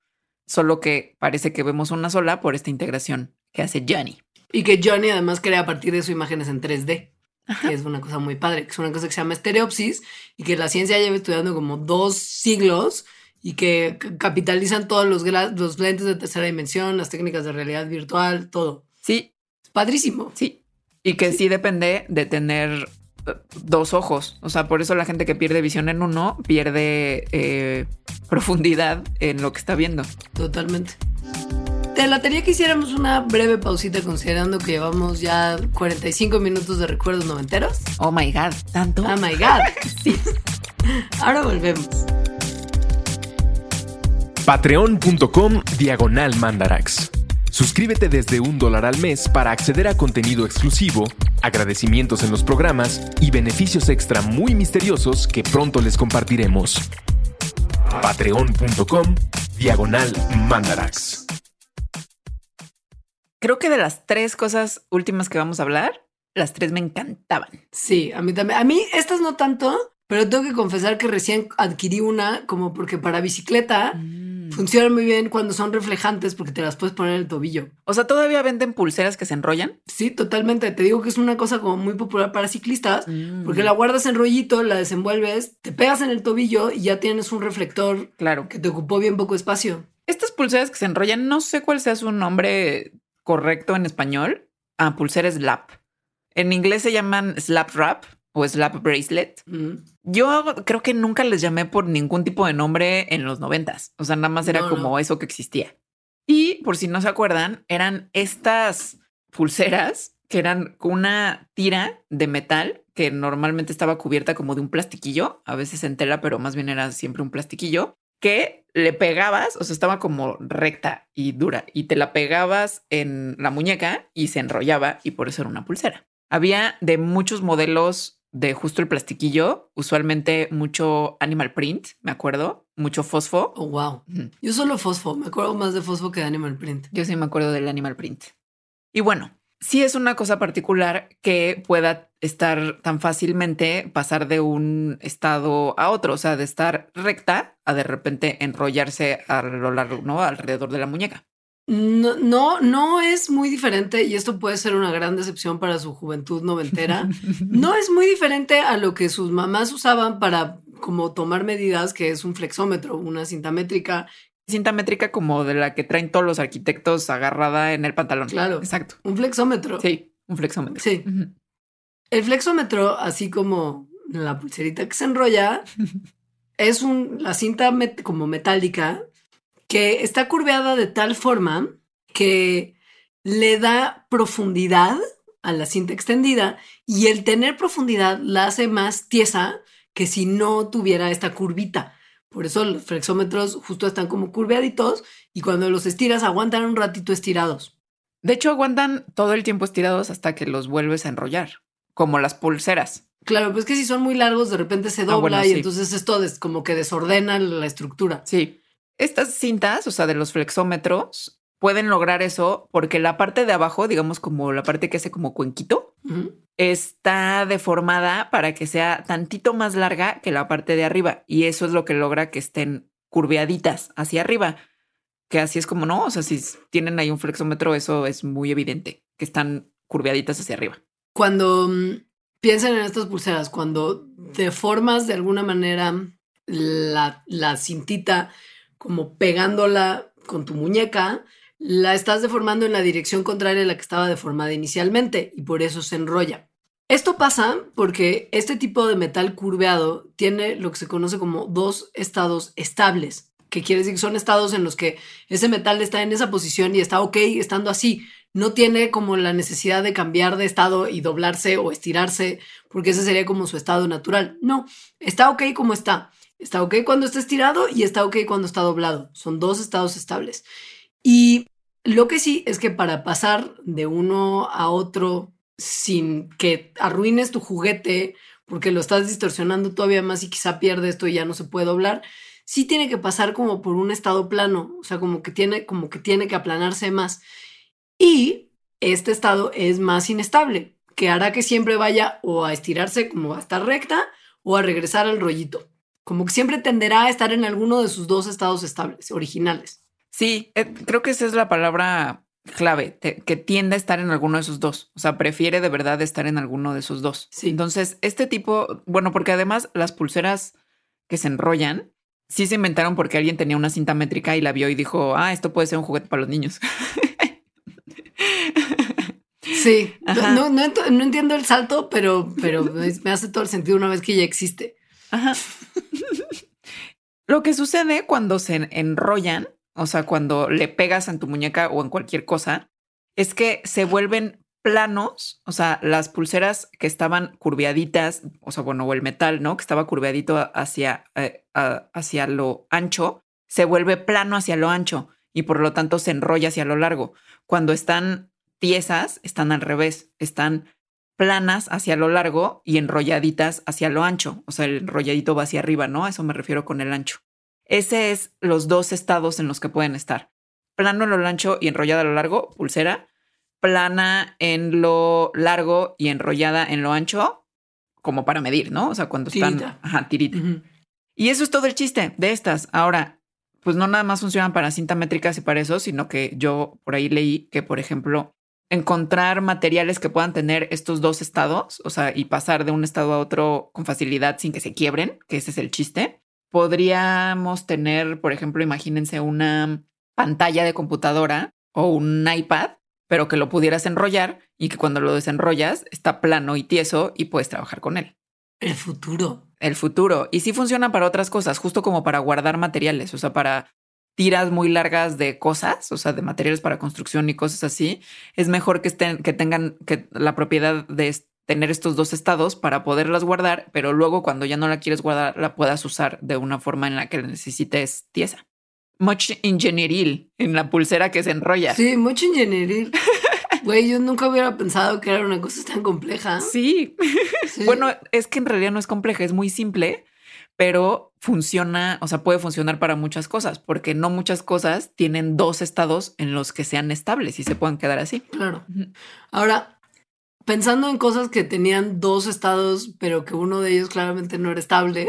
Solo que parece que vemos una sola por esta integración que hace Johnny. Y que Johnny además crea a partir de su imágenes en 3D. Que es una cosa muy padre, que es una cosa que se llama estereopsis y que la ciencia lleva estudiando como dos siglos y que capitalizan todos los, los lentes de tercera dimensión, las técnicas de realidad virtual, todo. Sí. padrísimo. Sí. Y que sí. depende de tener eh, dos ojos. O sea, por eso la gente que pierde visión en uno pierde eh, profundidad en lo que está viendo. Totalmente. Te latería que hiciéramos una breve pausita considerando que llevamos ya 45 minutos de recuerdos noventeros. Oh my God, tanto. Oh my God. sí. Ahora volvemos patreon.com diagonal mandarax. Suscríbete desde un dólar al mes para acceder a contenido exclusivo, agradecimientos en los programas y beneficios extra muy misteriosos que pronto les compartiremos. Patreon.com diagonal mandarax. Creo que de las tres cosas últimas que vamos a hablar, las tres me encantaban. Sí, a mí también. A mí estas no tanto, pero tengo que confesar que recién adquirí una como porque para bicicleta Mm. funcionan muy bien cuando son reflejantes porque te las puedes poner en el tobillo. O sea, todavía venden pulseras que se enrollan. Sí, totalmente. Te digo que es una cosa como muy popular para ciclistas Mm. porque la guardas en rollito, la desenvuelves, te pegas en el tobillo y ya tienes un reflector Claro. que te ocupó bien poco espacio. Estas pulseras que se enrollan, no sé cuál sea su nombre correcto en español. Ah, pulsera slap. En inglés se llaman slap wrap o slap bracelet. Mm. Yo creo que nunca les llamé por ningún tipo de nombre en los noventas. O sea, nada más era No, como no. eso que existía. Y por si no se acuerdan, eran estas pulseras que eran una tira de metal que normalmente estaba cubierta como de un plastiquillo, a veces en tela, pero más bien era siempre un plastiquillo que le pegabas, o sea, estaba como recta y dura y te la pegabas en la muñeca y se enrollaba y por eso era una pulsera. Había de muchos modelos de justo el plastiquillo, usualmente mucho animal print, me acuerdo, mucho fosfo. Oh, wow. Yo solo fosfo, me acuerdo más de fosfo que de Animal Print. Yo sí me acuerdo del animal print. Y bueno, sí es una cosa particular que pueda estar tan fácilmente pasar de un estado a otro, o sea, de estar recta a de repente enrollarse a lo largo, ¿no? Alrededor de la muñeca. No, no, no es muy diferente y esto puede ser una gran decepción para su juventud noventera. No es muy diferente a lo que sus mamás usaban para como tomar medidas, que es un flexómetro, una cinta métrica. Cinta métrica como de la que traen todos los arquitectos agarrada en el pantalón. Claro. Exacto. Un flexómetro. Sí, un flexómetro. Sí. El flexómetro, así como la pulserita que se enrolla, es un, la cinta met- como metálica que está curveada de tal forma que le da profundidad a la cinta extendida y el tener profundidad la hace más tiesa que si no tuviera esta curvita. Por eso los flexómetros justo están como curveaditos y cuando los estiras aguantan un ratito estirados. De hecho, aguantan todo el tiempo estirados hasta que los vuelves a enrollar, como las pulseras. Claro, pues que si son muy largos, de repente se Ah, dobla bueno, y sí. entonces esto des- como que desordena la estructura. Sí. Estas cintas, o sea, de los flexómetros, pueden lograr eso porque la parte de abajo, digamos como la parte que hace como cuenquito, está deformada para que sea tantito más larga que la parte de arriba. Y eso es lo que logra que estén curveaditas hacia arriba. Que así es como no, o sea, si tienen ahí un flexómetro, eso es muy evidente, que están curveaditas hacia arriba. Cuando mm, piensan en estas pulseras, cuando deformas de alguna manera la, la cintita como pegándola con tu muñeca, la estás deformando en la dirección contraria a la que estaba deformada inicialmente y por eso se enrolla. Esto pasa porque este tipo de metal curveado tiene lo que se conoce como dos estados estables, que quiere decir que son estados en los que ese metal está en esa posición y está ok estando así. No tiene como la necesidad de cambiar de estado y doblarse o estirarse, porque ese sería como su estado natural. No, está ok como está. Está ok cuando está estirado y está ok cuando está doblado. Son dos estados estables. Y lo que sí es que para pasar de uno a otro sin que arruines tu juguete, porque lo estás distorsionando todavía más y quizá pierde esto y ya no se puede doblar, sí tiene que pasar como por un estado plano, o sea, como que tiene, como que, tiene que aplanarse más. Y este estado es más inestable, que hará que siempre vaya o a estirarse como a estar recta o a regresar al rollito. Como que siempre tenderá a estar en alguno de sus dos estados estables, originales. Sí, eh, creo que esa es la palabra clave, te- que tiende a estar en alguno de esos dos. O sea, prefiere de verdad estar en alguno de esos dos. Sí. Entonces, este tipo, bueno, porque además las pulseras que se enrollan, sí se inventaron porque alguien tenía una cinta métrica y la vio y dijo, ah, esto puede ser un juguete para los niños. Sí, no, Ajá. no, no ent- no entiendo el salto, pero, pero me hace todo el sentido una vez que ya existe. Ajá. Lo que sucede cuando se enrollan, o sea, cuando le pegas en tu muñeca o en cualquier cosa, es que se vuelven planos, o sea, las pulseras que estaban curveaditas, o sea, bueno, o el metal, ¿no? Que estaba curveadito hacia, eh, hacia lo ancho, se vuelve plano hacia lo ancho y por lo tanto se enrolla hacia lo largo. Cuando están tiesas, están al revés, están planas hacia lo largo y enrolladitas hacia lo ancho. O sea, el enrolladito va hacia arriba, ¿no? A eso me refiero con el ancho. Ese es los dos estados en los que pueden estar. Plano en lo ancho y enrollada a lo largo, pulsera. Plana en lo largo y enrollada en lo ancho, como para medir, ¿no? O sea, cuando están... Tirita. Ajá, tirita. Y eso es todo el chiste de estas. Ahora, pues no nada más funcionan para cinta métricas y para eso, sino que yo por ahí leí que, por ejemplo, encontrar materiales que puedan tener estos dos estados, o sea, y pasar de un estado a otro con facilidad sin que se quiebren, que ese es el chiste. Podríamos tener, por ejemplo, imagínense una pantalla de computadora o un iPad, pero que lo pudieras enrollar y que cuando lo desenrollas está plano y tieso y puedes trabajar con él El futuro. el futuro. Y sí funciona para otras cosas, justo como para guardar materiales, o sea, para tiras muy largas de cosas, o sea, de materiales para construcción y cosas así. Es mejor que estén, que tengan que la propiedad de tener estos dos estados para poderlas guardar, pero luego cuando ya no la quieres guardar, la puedas usar de una forma en la que necesites tiesa. Much ingenieril en la pulsera que se enrolla. Sí, mucho ingenieril. Güey, yo nunca hubiera pensado que era una cosa tan compleja. Sí. Sí. Bueno, es que en realidad no es compleja, es muy simple, pero funciona, o sea, puede funcionar para muchas cosas, porque no muchas cosas tienen dos estados en los que sean estables y se pueden quedar así. Claro. Ahora, pensando en cosas que tenían dos estados, pero que uno de ellos claramente no era estable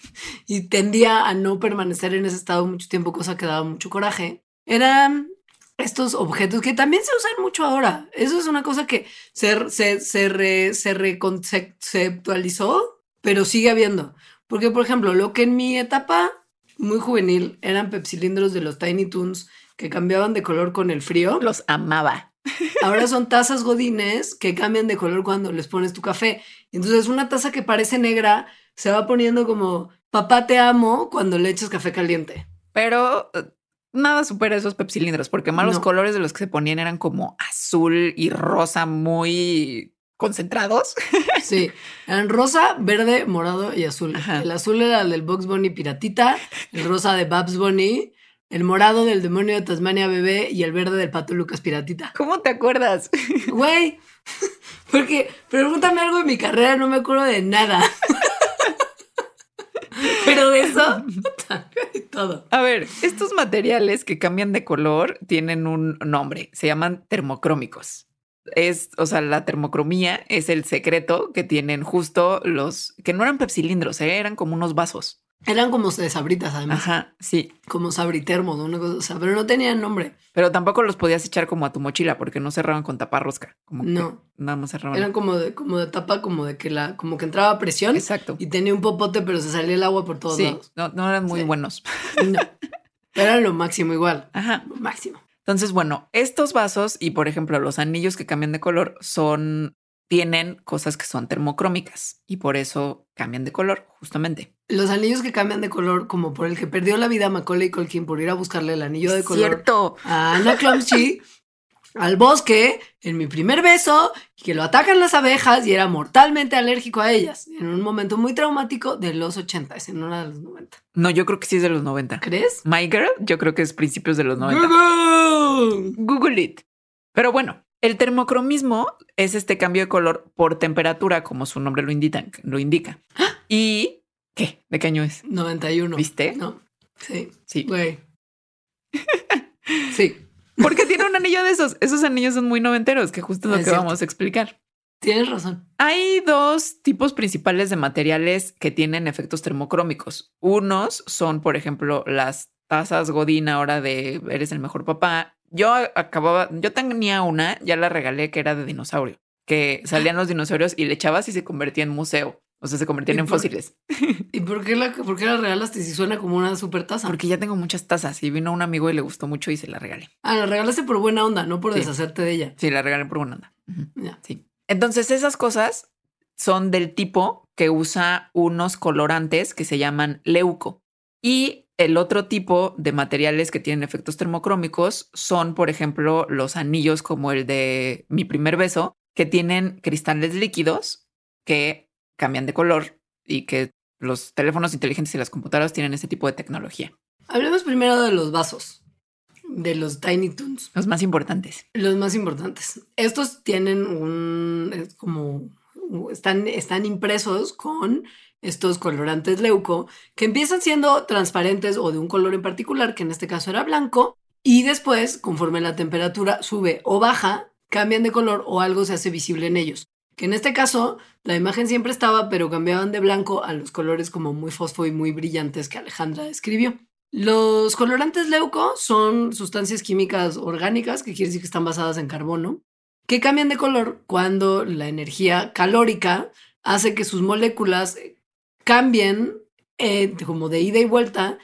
y tendía a no permanecer en ese estado mucho tiempo, cosa que daba mucho coraje, eran estos objetos que también se usan mucho ahora. Eso es una cosa que se, se, se, re- se reconceptualizó, pero sigue habiendo. Porque, por ejemplo, lo que en mi etapa muy juvenil eran pepsilindros de los Tiny Toons que cambiaban de color con el frío. Los amaba. Ahora son tazas godines que cambian de color cuando les pones tu café. Entonces una taza que parece negra se va poniendo como papá te amo cuando le echas café caliente. Pero eh, nada supera esos pepsilindros, porque más los No. colores de los que se ponían eran como azul y rosa muy concentrados. Sí, eran rosa, verde, morado y azul. Ajá. El azul era el del Box Bunny Piratita, el rosa de Babs Bunny, el morado del demonio de Tasmania Bebé y el verde del Pato Lucas Piratita. ¿Cómo te acuerdas? Güey, porque pregúntame algo de mi carrera, no me acuerdo de nada. Pero de eso, todo. A ver, estos materiales que cambian de color tienen un nombre, se llaman termocrómicos. Es, o sea, la termocromía es el secreto que tienen justo los que no eran pepsilindros, ¿eh? eran como unos vasos. Eran como de sabritas, además. Ajá, sí, Como sabritermos, una cosa, o sea, pero no tenían nombre. pero tampoco los podías echar como a tu mochila porque no cerraban con taparrosca. Como que No. nada más cerraban. Eran como de, como de tapa, como de que la, como que entraba presión Exacto. y tenía un popote, pero se salía el agua por todos Sí, lados. no, no eran muy Sí. buenos. No. Era lo máximo igual. Ajá. Lo máximo. Entonces, bueno, estos vasos y, por ejemplo, los anillos que cambian de color son, tienen cosas que son termocrómicas y por eso cambian de color, justamente. Los anillos que cambian de color, como por el que perdió la vida Macaulay Culkin por ir a buscarle el anillo de color Cierto. a Anna Clumsy al bosque en mi primer beso y que lo atacan las abejas y era mortalmente alérgico a ellas en un momento muy traumático de los 80, en una de los 90. No, yo creo que sí es de los 90. ¿Crees? My Girl, yo creo que es principios de los 90. Google. Google it. Pero bueno, el termocromismo es este cambio de color por temperatura, como su nombre lo indica. Lo indica. ¿Y qué? ¿De qué año es? 91. ¿Viste? No. Sí. Sí. Güey. Sí. Porque tiene un anillo de esos. Esos anillos son muy noventeros, que justo es lo Es que cierto. vamos a explicar. Tienes razón. Hay dos tipos principales de materiales que tienen efectos termocrómicos. Unos son, por ejemplo, las tazas Godín ahora de Eres el mejor papá. Yo acababa, yo tenía una, ya la regalé, que era de dinosaurio, que salían los dinosaurios y le echabas y se convertía en museo. O sea, se convertían ¿Y en por- fósiles. ¿Y por qué la, por qué la regalaste si suena como una super taza? Porque ya tengo muchas tazas y vino un amigo y le gustó mucho y se la regalé. Ah, la regalaste por buena onda, no por Sí. deshacerte de ella. Sí, la regalé por buena onda. Sí. Entonces, esas cosas son del tipo que usa unos colorantes que se llaman leuco. Y el otro tipo de materiales que tienen efectos termocrómicos son, por ejemplo, los anillos como el de mi primer beso, que tienen cristales líquidos que cambian de color y que los teléfonos inteligentes y las computadoras tienen ese tipo de tecnología. Hablemos primero de los vasos, de los Tiny Toons, Los más importantes. los más importantes. Estos tienen un, es como, están, están impresos con estos colorantes leuco que empiezan siendo transparentes o de un color en particular, que en este caso era blanco, y después, conforme la temperatura sube o baja, cambian de color o algo se hace visible en ellos. Que en este caso, la imagen siempre estaba, pero cambiaban de blanco a los colores como muy fosfo y muy brillantes que Alejandra describió. Los colorantes leuco son sustancias químicas orgánicas, que quiere decir que están basadas en carbono, que cambian de color cuando la energía calórica hace que sus moléculas cambien eh, como de ida y vuelta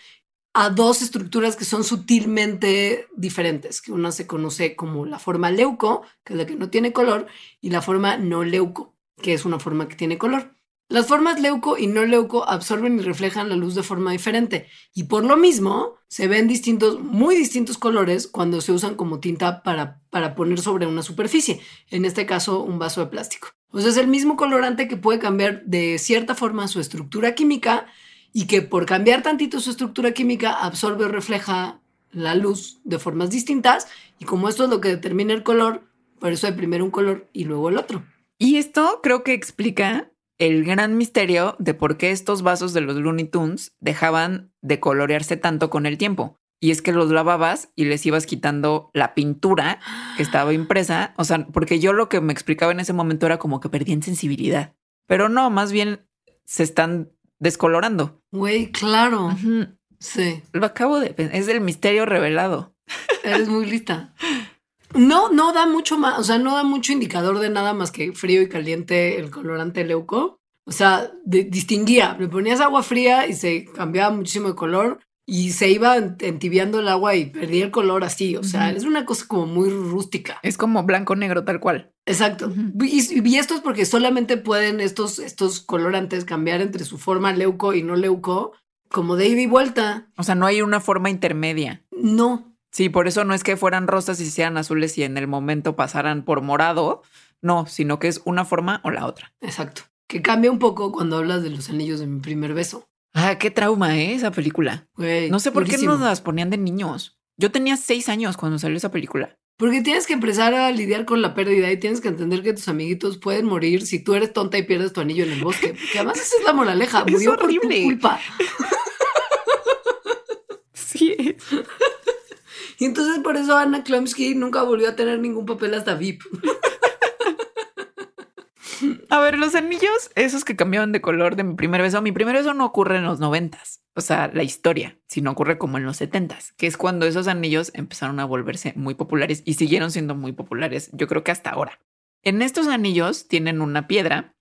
a dos estructuras que son sutilmente diferentes, que una se conoce como la forma leuco, que es la que no tiene color, y la forma no leuco, que es una forma que tiene color. Las formas leuco y no leuco absorben y reflejan la luz de forma diferente y por lo mismo se ven distintos, muy distintos colores cuando se usan como tinta para, para poner sobre una superficie, en este caso un vaso de plástico. O es el mismo colorante que puede cambiar de cierta forma su estructura química y que por cambiar tantito su estructura química absorbe o refleja la luz de formas distintas y como esto es lo que determina el color, por eso hay primero un color y luego el otro. Y esto creo que explica el gran misterio de por qué estos vasos de los Looney Tunes dejaban de colorearse tanto con el tiempo. Y es que los lavabas y les ibas quitando la pintura que estaba impresa. O sea, porque yo lo que me explicaba en ese momento era como que perdían sensibilidad. Pero no, más bien se están descolorando. Güey, claro. Sí. Lo acabo de... Es el misterio revelado. Eres muy lista. No, no da mucho más, o sea, no da mucho indicador de nada más que frío y caliente el colorante leuco. O sea, distinguía, le ponías agua fría y se cambiaba muchísimo de color y se iba entibiando el agua y perdía el color así. O sea, es una cosa como muy rústica. Es como blanco-negro tal cual. Exacto. y, esto es porque solamente pueden estos, estos colorantes cambiar entre su forma leuco y no leuco como de ida y vuelta. O sea, no hay una forma intermedia. No. Sí, por eso no es que fueran rosas y sean azules y en el momento pasaran por morado. No, sino que es una forma o la otra. Exacto. Que cambia un poco cuando hablas de los anillos de mi primer beso. Ah, qué trauma, ¿eh? Esa película. no sé por qué nos las ponían de niños. Yo tenía seis años cuando salió esa película. Porque tienes que empezar a lidiar con la pérdida y tienes que entender que tus amiguitos pueden morir si tú eres tonta y pierdes tu anillo en el bosque. Porque además esa es la moraleja. Murió por tu culpa. Sí. y entonces por eso Anna Klumsky nunca volvió a tener ningún papel hasta VIP. A ver, los anillos, esos que cambiaban de color de mi primer beso, mi primer beso no ocurre en los noventas, o sea, la historia, sino ocurre como en los setentas, que es cuando esos anillos empezaron a volverse muy populares y siguieron siendo muy populares, yo creo que hasta ahora. En estos anillos tienen una piedra,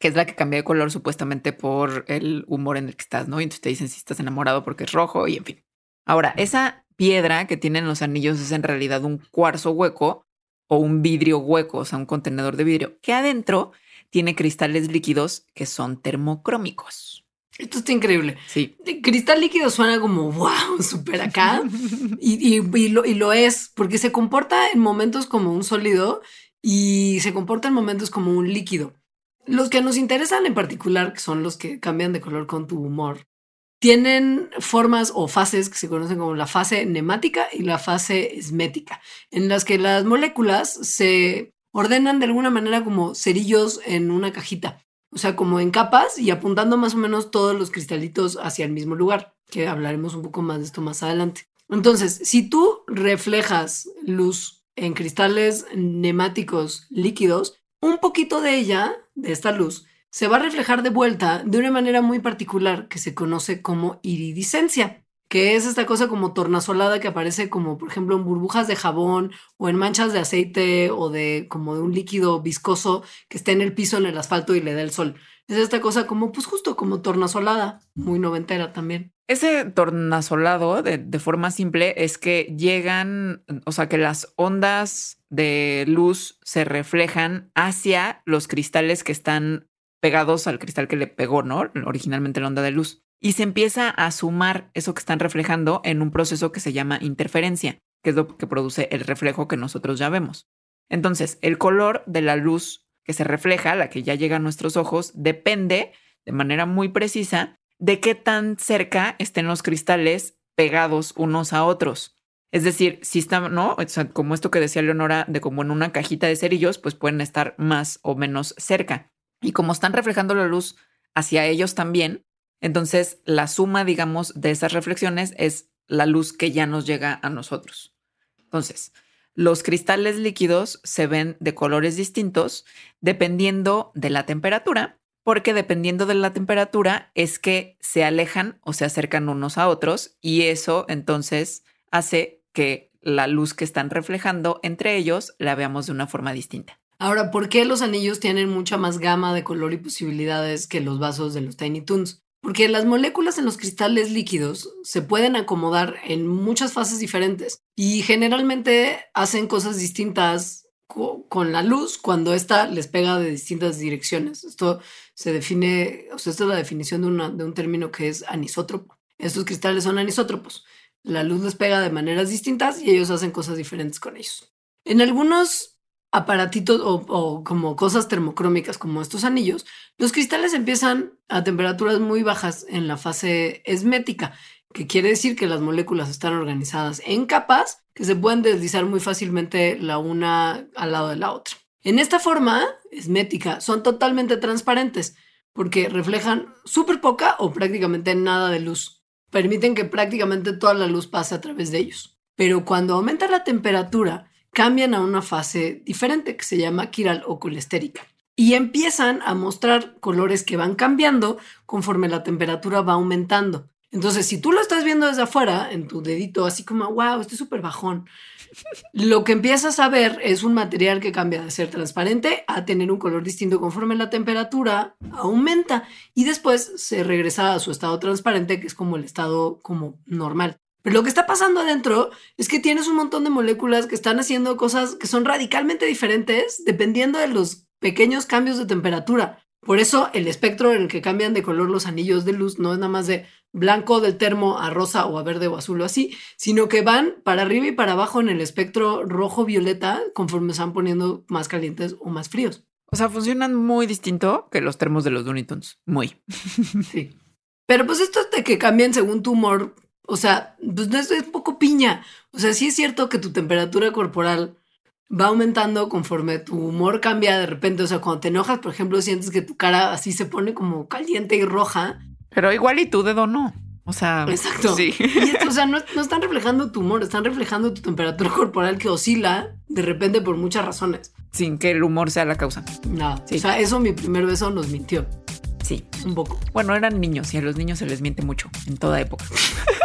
que es la que cambia de color supuestamente por el humor en el que estás, ¿no? Y entonces te dicen si estás enamorado porque es rojo y en fin. Ahora, esa piedra que tienen los anillos es en realidad un cuarzo hueco o un vidrio hueco, o sea, un contenedor de vidrio, que adentro tiene cristales líquidos que son termocrómicos. Esto está increíble. Sí. Cristal líquido suena como wow, súper acá. y, lo, y lo es, porque se comporta en momentos como un sólido y se comporta en momentos como un líquido. Los que nos interesan en particular, que son los que cambian de color con tu humor, tienen formas o fases que se conocen como la fase nemática y la fase esmética, en las que las moléculas se ordenan de alguna manera como cerillos en una cajita, o sea, como en capas y apuntando más o menos todos los cristalitos hacia el mismo lugar, que hablaremos un poco más de esto más adelante. Entonces, si tú reflejas luz en cristales nemáticos líquidos, un poquito de ella, de esta luz, se va a reflejar de vuelta de una manera muy particular que se conoce como iridiscencia que es esta cosa como tornasolada que aparece como por ejemplo en burbujas de jabón o en manchas de aceite o de como de un líquido viscoso que está en el piso en el asfalto y le da el sol. Es esta cosa como pues justo como tornasolada, muy noventera también. Ese tornasolado de, de forma simple es que llegan, o sea que las ondas de luz se reflejan hacia los cristales que están pegados al cristal que le pegó, ¿no? Originalmente la onda de luz y se empieza a sumar eso que están reflejando en un proceso que se llama interferencia, que es lo que produce el reflejo que nosotros ya vemos. Entonces, el color de la luz que se refleja, la que ya llega a nuestros ojos, depende de manera muy precisa de qué tan cerca estén los cristales pegados unos a otros. Es decir, si están, ¿no? como esto que decía Leonora, de como en una cajita de cerillos, pues pueden estar más o menos cerca. Y como están reflejando la luz hacia ellos también, entonces, la suma, digamos, de esas reflexiones es la luz que ya nos llega a nosotros. Entonces, los cristales líquidos se ven de colores distintos dependiendo de la temperatura, porque dependiendo de la temperatura es que se alejan o se acercan unos a otros y eso entonces hace que la luz que están reflejando entre ellos la veamos de una forma distinta. Ahora, ¿por qué los anillos tienen mucha más gama de color y posibilidades que los vasos de los Tiny Toons? Porque las moléculas en los cristales líquidos se pueden acomodar en muchas fases diferentes y generalmente hacen cosas distintas con la luz cuando ésta les pega de distintas direcciones. Esto se define, o sea, esta es la definición de, un término que es anisótropo. Estos cristales son anisótropos. La luz les pega de maneras distintas y ellos hacen cosas diferentes con ellos. En algunos aparatitos o, como cosas termocrómicas como estos anillos, los cristales empiezan a temperaturas muy bajas en la fase esmética, que quiere decir que las moléculas están organizadas en capas que se pueden deslizar muy fácilmente la una al lado de la otra. En esta forma esmética son totalmente transparentes porque reflejan súper poca o prácticamente nada de luz. Permiten que prácticamente toda la luz pase a través de ellos. Pero cuando aumenta la temperatura, cambian a una fase diferente que se llama quiral o colestérica y empiezan a mostrar colores que van cambiando conforme la temperatura va aumentando. Entonces, si tú lo estás viendo desde afuera, en tu dedito, así como, wow, estoy súper bajón, lo que empiezas a ver es un material que cambia de ser transparente a tener un color distinto conforme la temperatura aumenta y después se regresa a su estado transparente, que es como el estado como normal. Pero lo que está pasando adentro es que tienes un montón de moléculas que están haciendo cosas que son radicalmente diferentes dependiendo de los pequeños cambios de temperatura. Por eso el espectro en el que cambian de color los anillos de luz no es nada más de blanco del termo a rosa o a verde o azul o así, sino que van para arriba y para abajo en el espectro rojo-violeta conforme se van poniendo más calientes o más fríos. O sea, funcionan muy distinto que los termos de los Looney Muy. Sí. Pero pues esto es de que cambian según tu humor o sea, pues no es, poco piña. O sea, sí es cierto que tu temperatura corporal va aumentando conforme tu humor cambia de repente. O sea, cuando te enojas, por ejemplo, sientes que tu cara así se pone como caliente y roja. Pero igual y tu dedo no. O sea, exacto. Sí. Y o sea, no, no, están reflejando tu humor, están reflejando tu temperatura corporal que oscila de repente por muchas razones. Sin que el humor sea la causa. No. O sea, eso mi primer beso nos mintió. Sí, un poco. Bueno, eran niños y a los niños se les miente mucho en toda época.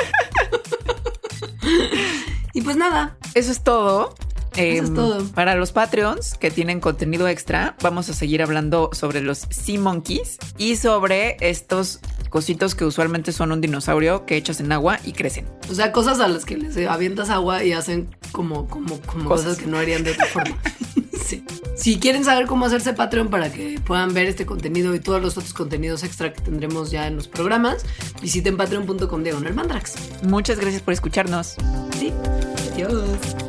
y pues nada. Eso es todo. Eso es em, todo. Para los Patreons que tienen contenido extra, vamos a seguir hablando sobre los Sea Monkeys y sobre estos cositos que usualmente son un dinosaurio que echas en agua y crecen. O sea, cosas a las que les avientas agua y hacen como, como, como cosas que no harían de otra forma. Si quieren saber cómo hacerse Patreon para que puedan ver este contenido y todos los otros contenidos extra que tendremos ya en los programas, visiten patreon.com diagonal mandrax. Muchas gracias por escucharnos. Sí. Adiós.